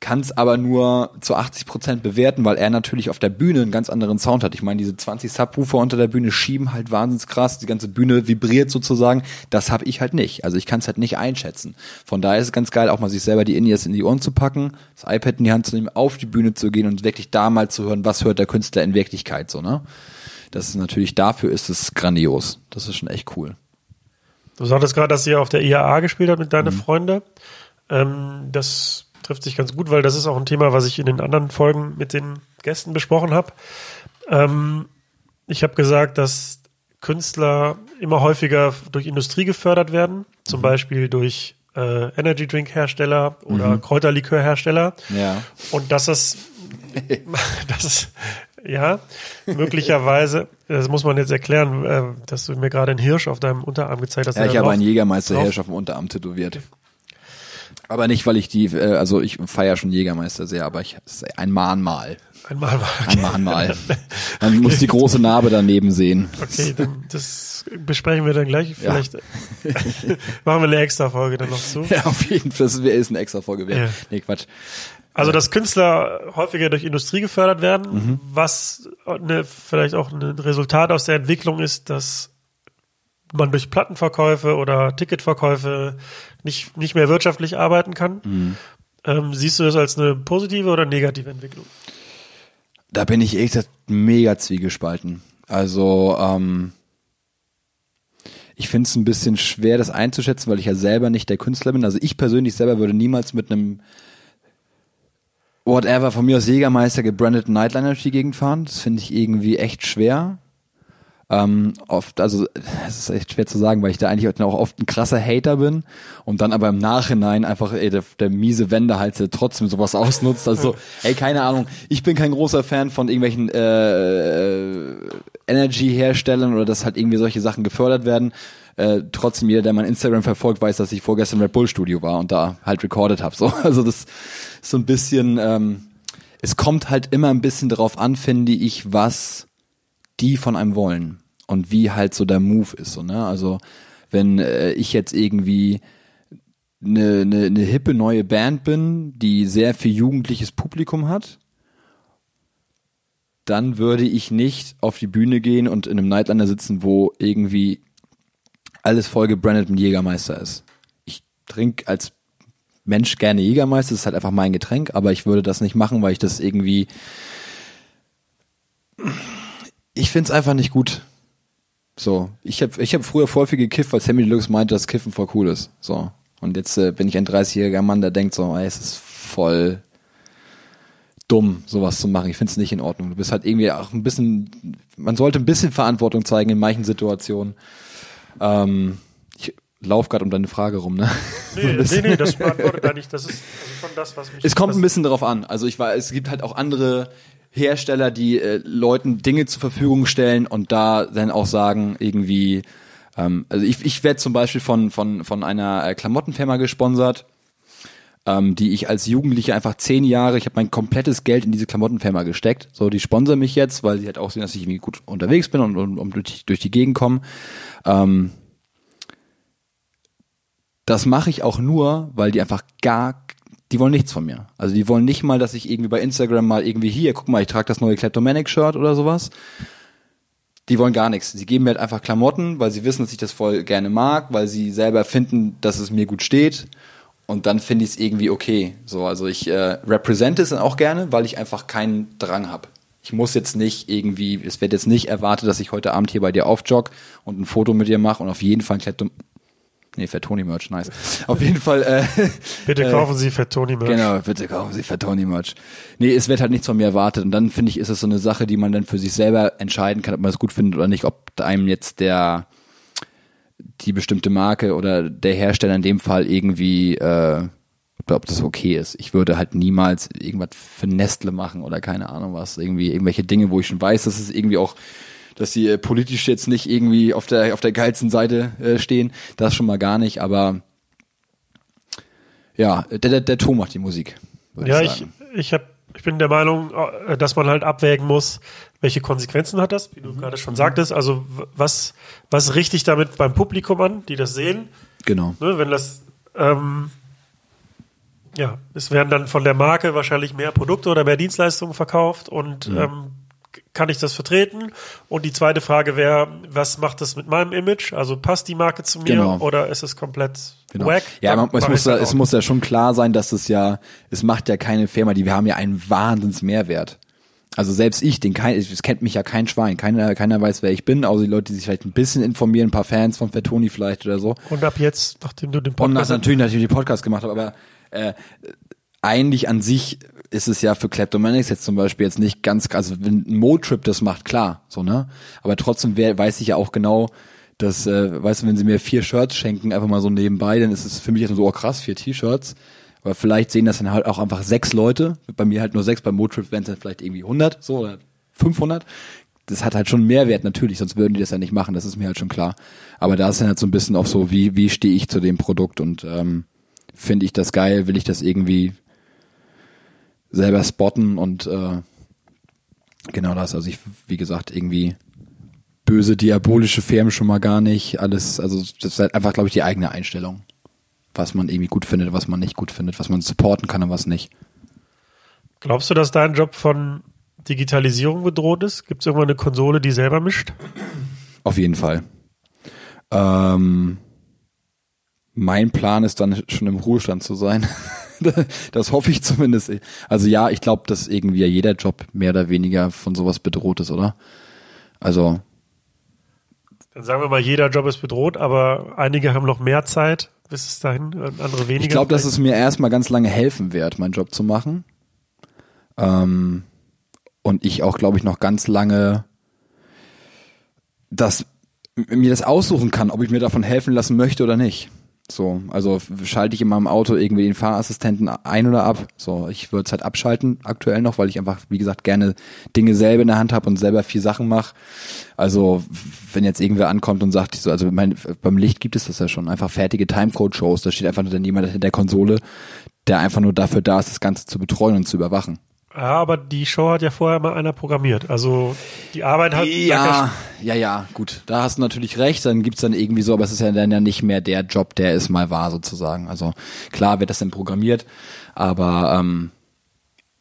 kann es aber nur zu 80 Prozent bewerten, weil er natürlich auf der Bühne einen ganz anderen Sound hat. Ich meine, diese 20 Subwoofer unter der Bühne schieben halt wahnsinnig krass, die ganze Bühne vibriert sozusagen. Das habe ich halt nicht. Also ich kann es halt nicht einschätzen. Von daher ist es ganz geil, auch mal sich selber die In-Ears in die Ohren zu packen, das iPad in die Hand zu nehmen, auf die Bühne zu gehen und wirklich da mal zu hören, was hört der Künstler in Wirklichkeit so, ne? Das ist natürlich, dafür ist es grandios. Das ist schon echt cool. Du sagtest gerade, dass ihr auf der IAA gespielt habt mit deinen mhm. Freunden. Ähm, das trifft sich ganz gut, weil das ist auch ein Thema, was ich in den anderen Folgen mit den Gästen besprochen habe. Ähm, ich habe gesagt, dass Künstler immer häufiger durch Industrie gefördert werden, zum mhm. Beispiel durch äh, Energy Drink Hersteller oder mhm. Kräuterlikör Ja. Und dass das, das ist, ja, möglicherweise, das muss man jetzt erklären, äh, dass du mir gerade einen Hirsch auf deinem Unterarm gezeigt hast. Ja, ich habe einen Jägermeister Hirsch auf dem Unterarm tätowiert. Aber nicht, weil ich die, äh, also ich feiere schon Jägermeister sehr, aber ich es ist ein Mahnmal. Mal. Ein Mahnmal. Man muss die große Narbe daneben sehen. Okay, dann, das besprechen wir dann gleich. Vielleicht machen wir eine extra Folge dann noch zu. Ja, auf jeden Fall. Das ist eine extra Folge wert. Ja. Nee, Quatsch. Also, dass Künstler häufiger durch Industrie gefördert werden, Mhm. was eine, vielleicht auch ein Resultat aus der Entwicklung ist, dass man durch Plattenverkäufe oder Ticketverkäufe nicht, nicht mehr wirtschaftlich arbeiten kann. Mhm. Ähm, siehst du das als eine positive oder negative Entwicklung? Da bin ich echt mega zwiegespalten. Also, ähm, ich finde es ein bisschen schwer, das einzuschätzen, weil ich ja selber nicht der Künstler bin. Also ich persönlich selber würde niemals mit einem whatever von mir aus Jägermeister gebrandeten Nightliner durch die Gegend fahren. Das finde ich irgendwie echt schwer. Ähm, oft, also es ist echt schwer zu sagen, weil ich da eigentlich auch oft ein krasser Hater bin und dann aber im Nachhinein einfach ey, der, der miese Wendehals, der trotzdem sowas ausnutzt. Also, ey, keine Ahnung, ich bin kein großer Fan von irgendwelchen äh, äh, Energy-Herstellern oder dass halt irgendwie solche Sachen gefördert werden. Äh, trotzdem jeder, der mein Instagram verfolgt, weiß, dass ich vorgestern im Red Bull Studio war und da halt recorded habe. So, also das ist so ein bisschen. Ähm, es kommt halt immer ein bisschen drauf an, finde ich, was die von einem wollen und wie halt so der Move ist. So, ne? Also wenn äh, ich jetzt irgendwie eine, eine, eine hippe neue Band bin, die sehr viel jugendliches Publikum hat, dann würde ich nicht auf die Bühne gehen und in einem Nightliner sitzen, wo irgendwie alles voll gebrandet mit Jägermeister ist. Ich trinke als Mensch gerne Jägermeister, das ist halt einfach mein Getränk, aber ich würde das nicht machen, weil ich das irgendwie ich find's einfach nicht gut. So, ich habe ich hab früher voll viel gekifft, weil Sammy Deluxe meinte, dass Kiffen voll cool ist. So, und jetzt äh, bin ich ein 30-jähriger Mann, der denkt so, ey, es ist voll dumm, sowas zu machen. Ich find's nicht in Ordnung. Du bist halt irgendwie auch ein bisschen, man sollte ein bisschen Verantwortung zeigen in manchen Situationen. Ähm, ich lauf gerade um deine Frage rum, ne? Nee, nee, nee, das beantwortet gar nicht. Das ist also schon das, was mich. Es kommt ein bisschen darauf an. Also ich war, es gibt halt auch andere Hersteller, die äh, Leuten Dinge zur Verfügung stellen und da dann auch sagen, irgendwie, ähm, also ich, ich werde zum Beispiel von, von, von einer äh, Klamottenfirma gesponsert, ähm, die ich als Jugendlicher einfach zehn Jahre, ich habe mein komplettes Geld in diese Klamottenfirma gesteckt. So, die sponsern mich jetzt, weil sie halt auch sehen, dass ich irgendwie gut unterwegs bin und, und, und durch, die- durch die Gegend komme. Ähm, das mache ich auch nur, weil die einfach gar, die wollen nichts von mir. Also die wollen nicht mal, dass ich irgendwie bei Instagram mal irgendwie hier, guck mal, ich trage das neue Kleptomanic-Shirt oder sowas. Die wollen gar nichts. Sie geben mir halt einfach Klamotten, weil sie wissen, dass ich das voll gerne mag, weil sie selber finden, dass es mir gut steht. Und dann finde ich es irgendwie okay. So, also ich äh, represente es dann auch gerne, weil ich einfach keinen Drang habe. Ich muss jetzt nicht irgendwie, es wird jetzt nicht erwartet, dass ich heute Abend hier bei dir aufjogg und ein Foto mit dir mache und auf jeden Fall ein Kleptom Nee, für Tony Merch, nice. Auf jeden Fall, äh, Bitte äh, kaufen Sie für Tony Merch. Genau, bitte kaufen Sie für Tony Merch. Nee, es wird halt nichts von mir erwartet. Und dann finde ich, ist es so eine Sache, die man dann für sich selber entscheiden kann, ob man es gut findet oder nicht, ob einem jetzt der die bestimmte Marke oder der Hersteller in dem Fall irgendwie, äh, ob, das okay ist. Ich würde halt niemals irgendwas für Nestle machen oder keine Ahnung was. Irgendwie irgendwelche Dinge, wo ich schon weiß, dass es irgendwie auch dass sie äh, politisch jetzt nicht irgendwie auf der auf der geilsten Seite äh, stehen, das schon mal gar nicht, aber ja, der, der, der Ton macht die Musik. Ja, ich ich, ich, hab, ich bin der Meinung, äh, dass man halt abwägen muss, welche Konsequenzen hat das, wie du gerade schon sagtest. Also was, was richte ich damit beim Publikum an, die das sehen? Genau. Ne, wenn das, ähm, ja, es werden dann von der Marke wahrscheinlich mehr Produkte oder mehr Dienstleistungen verkauft und Mhm. ähm, kann ich das vertreten? Und die zweite Frage wäre, was macht das mit meinem Image? Also passt die Marke zu mir Genau. oder ist es komplett Genau. wack? Ja, man, es, muss es muss ja schon klar sein, dass es ja, es macht ja keine Firma, die wir haben ja einen Wahnsinns Mehrwert. Also selbst ich, den kein, es kennt mich ja kein Schwein, keiner, keiner weiß, wer ich bin, außer die Leute, die sich vielleicht ein bisschen informieren, ein paar Fans von Fatoni vielleicht oder so. Und ab jetzt, nachdem du den Und nach, Podcast natürlich, natürlich die Podcast gemacht habe, aber äh, eigentlich an sich ist es ja für Kleptomanics jetzt zum Beispiel jetzt nicht ganz, also wenn ein Motrip das macht, klar, so, ne? Aber trotzdem wer, weiß ich ja auch genau, dass, äh, weißt du, wenn sie mir vier Shirts schenken, einfach mal so nebenbei, dann ist es für mich jetzt so, oh krass, vier T-Shirts. Aber vielleicht sehen das dann halt auch einfach sechs Leute. Bei mir halt nur sechs, bei Motrip wären es dann vielleicht irgendwie 100, so, oder 500. Das hat halt schon Mehrwert natürlich, sonst würden die das ja nicht machen, das ist mir halt schon klar. Aber da ist dann halt so ein bisschen auch so, wie, wie stehe ich zu dem Produkt und ähm, finde ich das geil, will ich das irgendwie selber spotten und äh, genau das. Also ich, wie gesagt, irgendwie böse, diabolische Firmen schon mal gar nicht. Alles, also das ist halt einfach, glaube ich, die eigene Einstellung. Was man irgendwie gut findet, was man nicht gut findet, was man supporten kann und was nicht. Glaubst du, dass dein Job von Digitalisierung bedroht ist? Gibt es irgendwann eine Konsole, die selber mischt? Auf jeden Fall. Ähm, mein Plan ist dann schon im Ruhestand zu sein. das hoffe ich zumindest. Also ja, ich glaube, dass irgendwie jeder Job mehr oder weniger von sowas bedroht ist, oder? Also. Dann sagen wir mal, jeder Job ist bedroht, aber einige haben noch mehr Zeit bis es dahin, andere weniger. Ich glaube, dass es mir erstmal ganz lange helfen wird, meinen Job zu machen. Ähm, und ich auch, glaube ich, noch ganz lange das mir das aussuchen kann, ob ich mir davon helfen lassen möchte oder nicht. So, also schalte ich in meinem Auto irgendwie den Fahrassistenten ein oder ab. So, ich würde es halt abschalten aktuell noch, weil ich einfach, wie gesagt, gerne Dinge selber in der Hand habe und selber viel Sachen mache. Also, wenn jetzt irgendwer ankommt und sagt, so, also mein, beim Licht gibt es das ja schon, einfach fertige Timecode-Shows, da steht einfach nur dann jemand hinter der Konsole, der einfach nur dafür da ist, das Ganze zu betreuen und zu überwachen. Ja, aber die Show hat ja vorher mal einer programmiert. Also die Arbeit hat. Ja, ja, ja, gut. Da hast du natürlich recht. Dann gibt's dann irgendwie so, aber es ist ja dann ja nicht mehr der Job, der es mal war, sozusagen. Also klar wird das dann programmiert, aber ähm,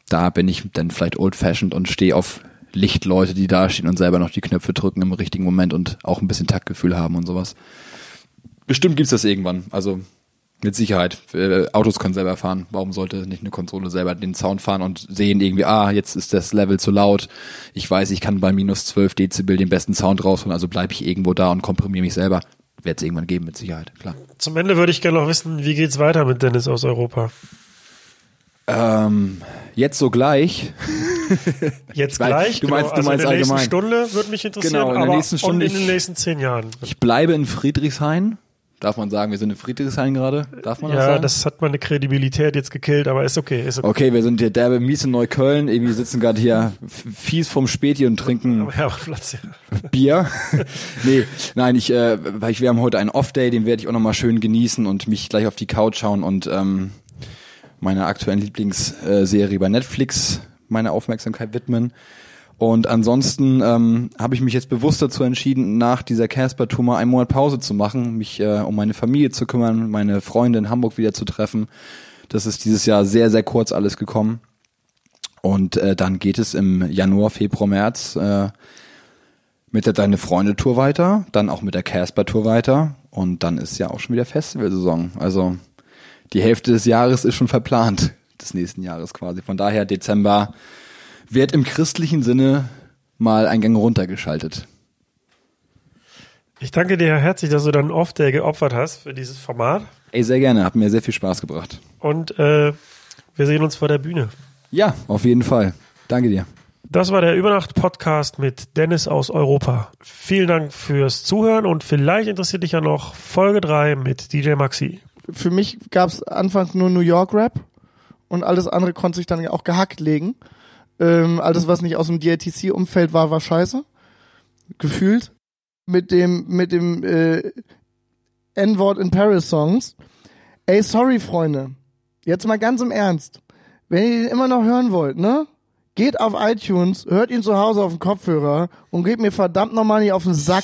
da bin ich dann vielleicht old-fashioned und stehe auf Lichtleute, die da stehen und selber noch die Knöpfe drücken im richtigen Moment und auch ein bisschen Taktgefühl haben und sowas. Bestimmt gibt's das irgendwann. Also mit Sicherheit. Äh, Autos können selber fahren. Warum sollte nicht eine Konsole selber den Sound fahren und sehen irgendwie, ah, jetzt ist das Level zu laut. Ich weiß, ich kann bei minus 12 Dezibel den besten Sound rausholen, also bleibe ich irgendwo da und komprimiere mich selber. Wird es irgendwann geben, mit Sicherheit, klar. Zum Ende würde ich gerne noch wissen, wie geht's weiter mit Dennis aus Europa? Ähm, jetzt so gleich. Jetzt gleich? Du meinst, genau. du meinst also in der allgemein. nächsten Stunde würde mich interessieren, Genau, in der aber nächsten Stunde und in den nächsten zehn Jahren. Ich bleibe in Friedrichshain. Darf man sagen, wir sind in Friedrichshain gerade? Darf man das Ja, sagen? das hat meine Kredibilität jetzt gekillt, aber ist okay, ist okay. Okay, wir sind hier derbe mies in Neukölln. Irgendwie sitzen gerade hier fies vom Späti und trinken ja, Platz, ja. Bier. nee, nein, ich, äh, weil ich, wir haben heute einen Off-Day, den werde ich auch nochmal schön genießen und mich gleich auf die Couch schauen und ähm, meiner aktuellen Lieblingsserie bei Netflix meine Aufmerksamkeit widmen. Und ansonsten ähm, habe ich mich jetzt bewusst dazu entschieden, nach dieser Casper-Tour mal einen Monat Pause zu machen, mich äh, um meine Familie zu kümmern, meine Freunde in Hamburg wieder zu treffen. Das ist dieses Jahr sehr, sehr kurz alles gekommen. Und äh, dann geht es im Januar, Februar, März äh, mit der Deine Freunde Tour weiter, dann auch mit der Casper Tour weiter und dann ist ja auch schon wieder Festivalsaison. Also die Hälfte des Jahres ist schon verplant, des nächsten Jahres quasi. Von daher Dezember wird im christlichen Sinne mal ein Gang runtergeschaltet. Ich danke dir herzlich, dass du dann Off-Day geopfert hast für dieses Format. Ey, sehr gerne, hat mir sehr viel Spaß gebracht. Und äh, wir sehen uns vor der Bühne. Ja, auf jeden Fall. Danke dir. Das war der Übernacht-Podcast mit Dennis aus Europa. Vielen Dank fürs Zuhören und vielleicht interessiert dich ja noch Folge 3 mit DJ Maxi. Für mich gab es anfangs nur New York Rap und alles andere konnte sich dann auch gehackt legen. Ähm, alles, was nicht aus dem DITC-Umfeld war, war scheiße. Gefühlt. Mit dem, mit dem äh, N-Wort in Paris-Songs. Ey, sorry, Freunde. Jetzt mal ganz im Ernst. Wenn ihr den immer noch hören wollt, ne? Geht auf iTunes, hört ihn zu Hause auf dem Kopfhörer und geht mir verdammt nochmal nicht auf den Sack.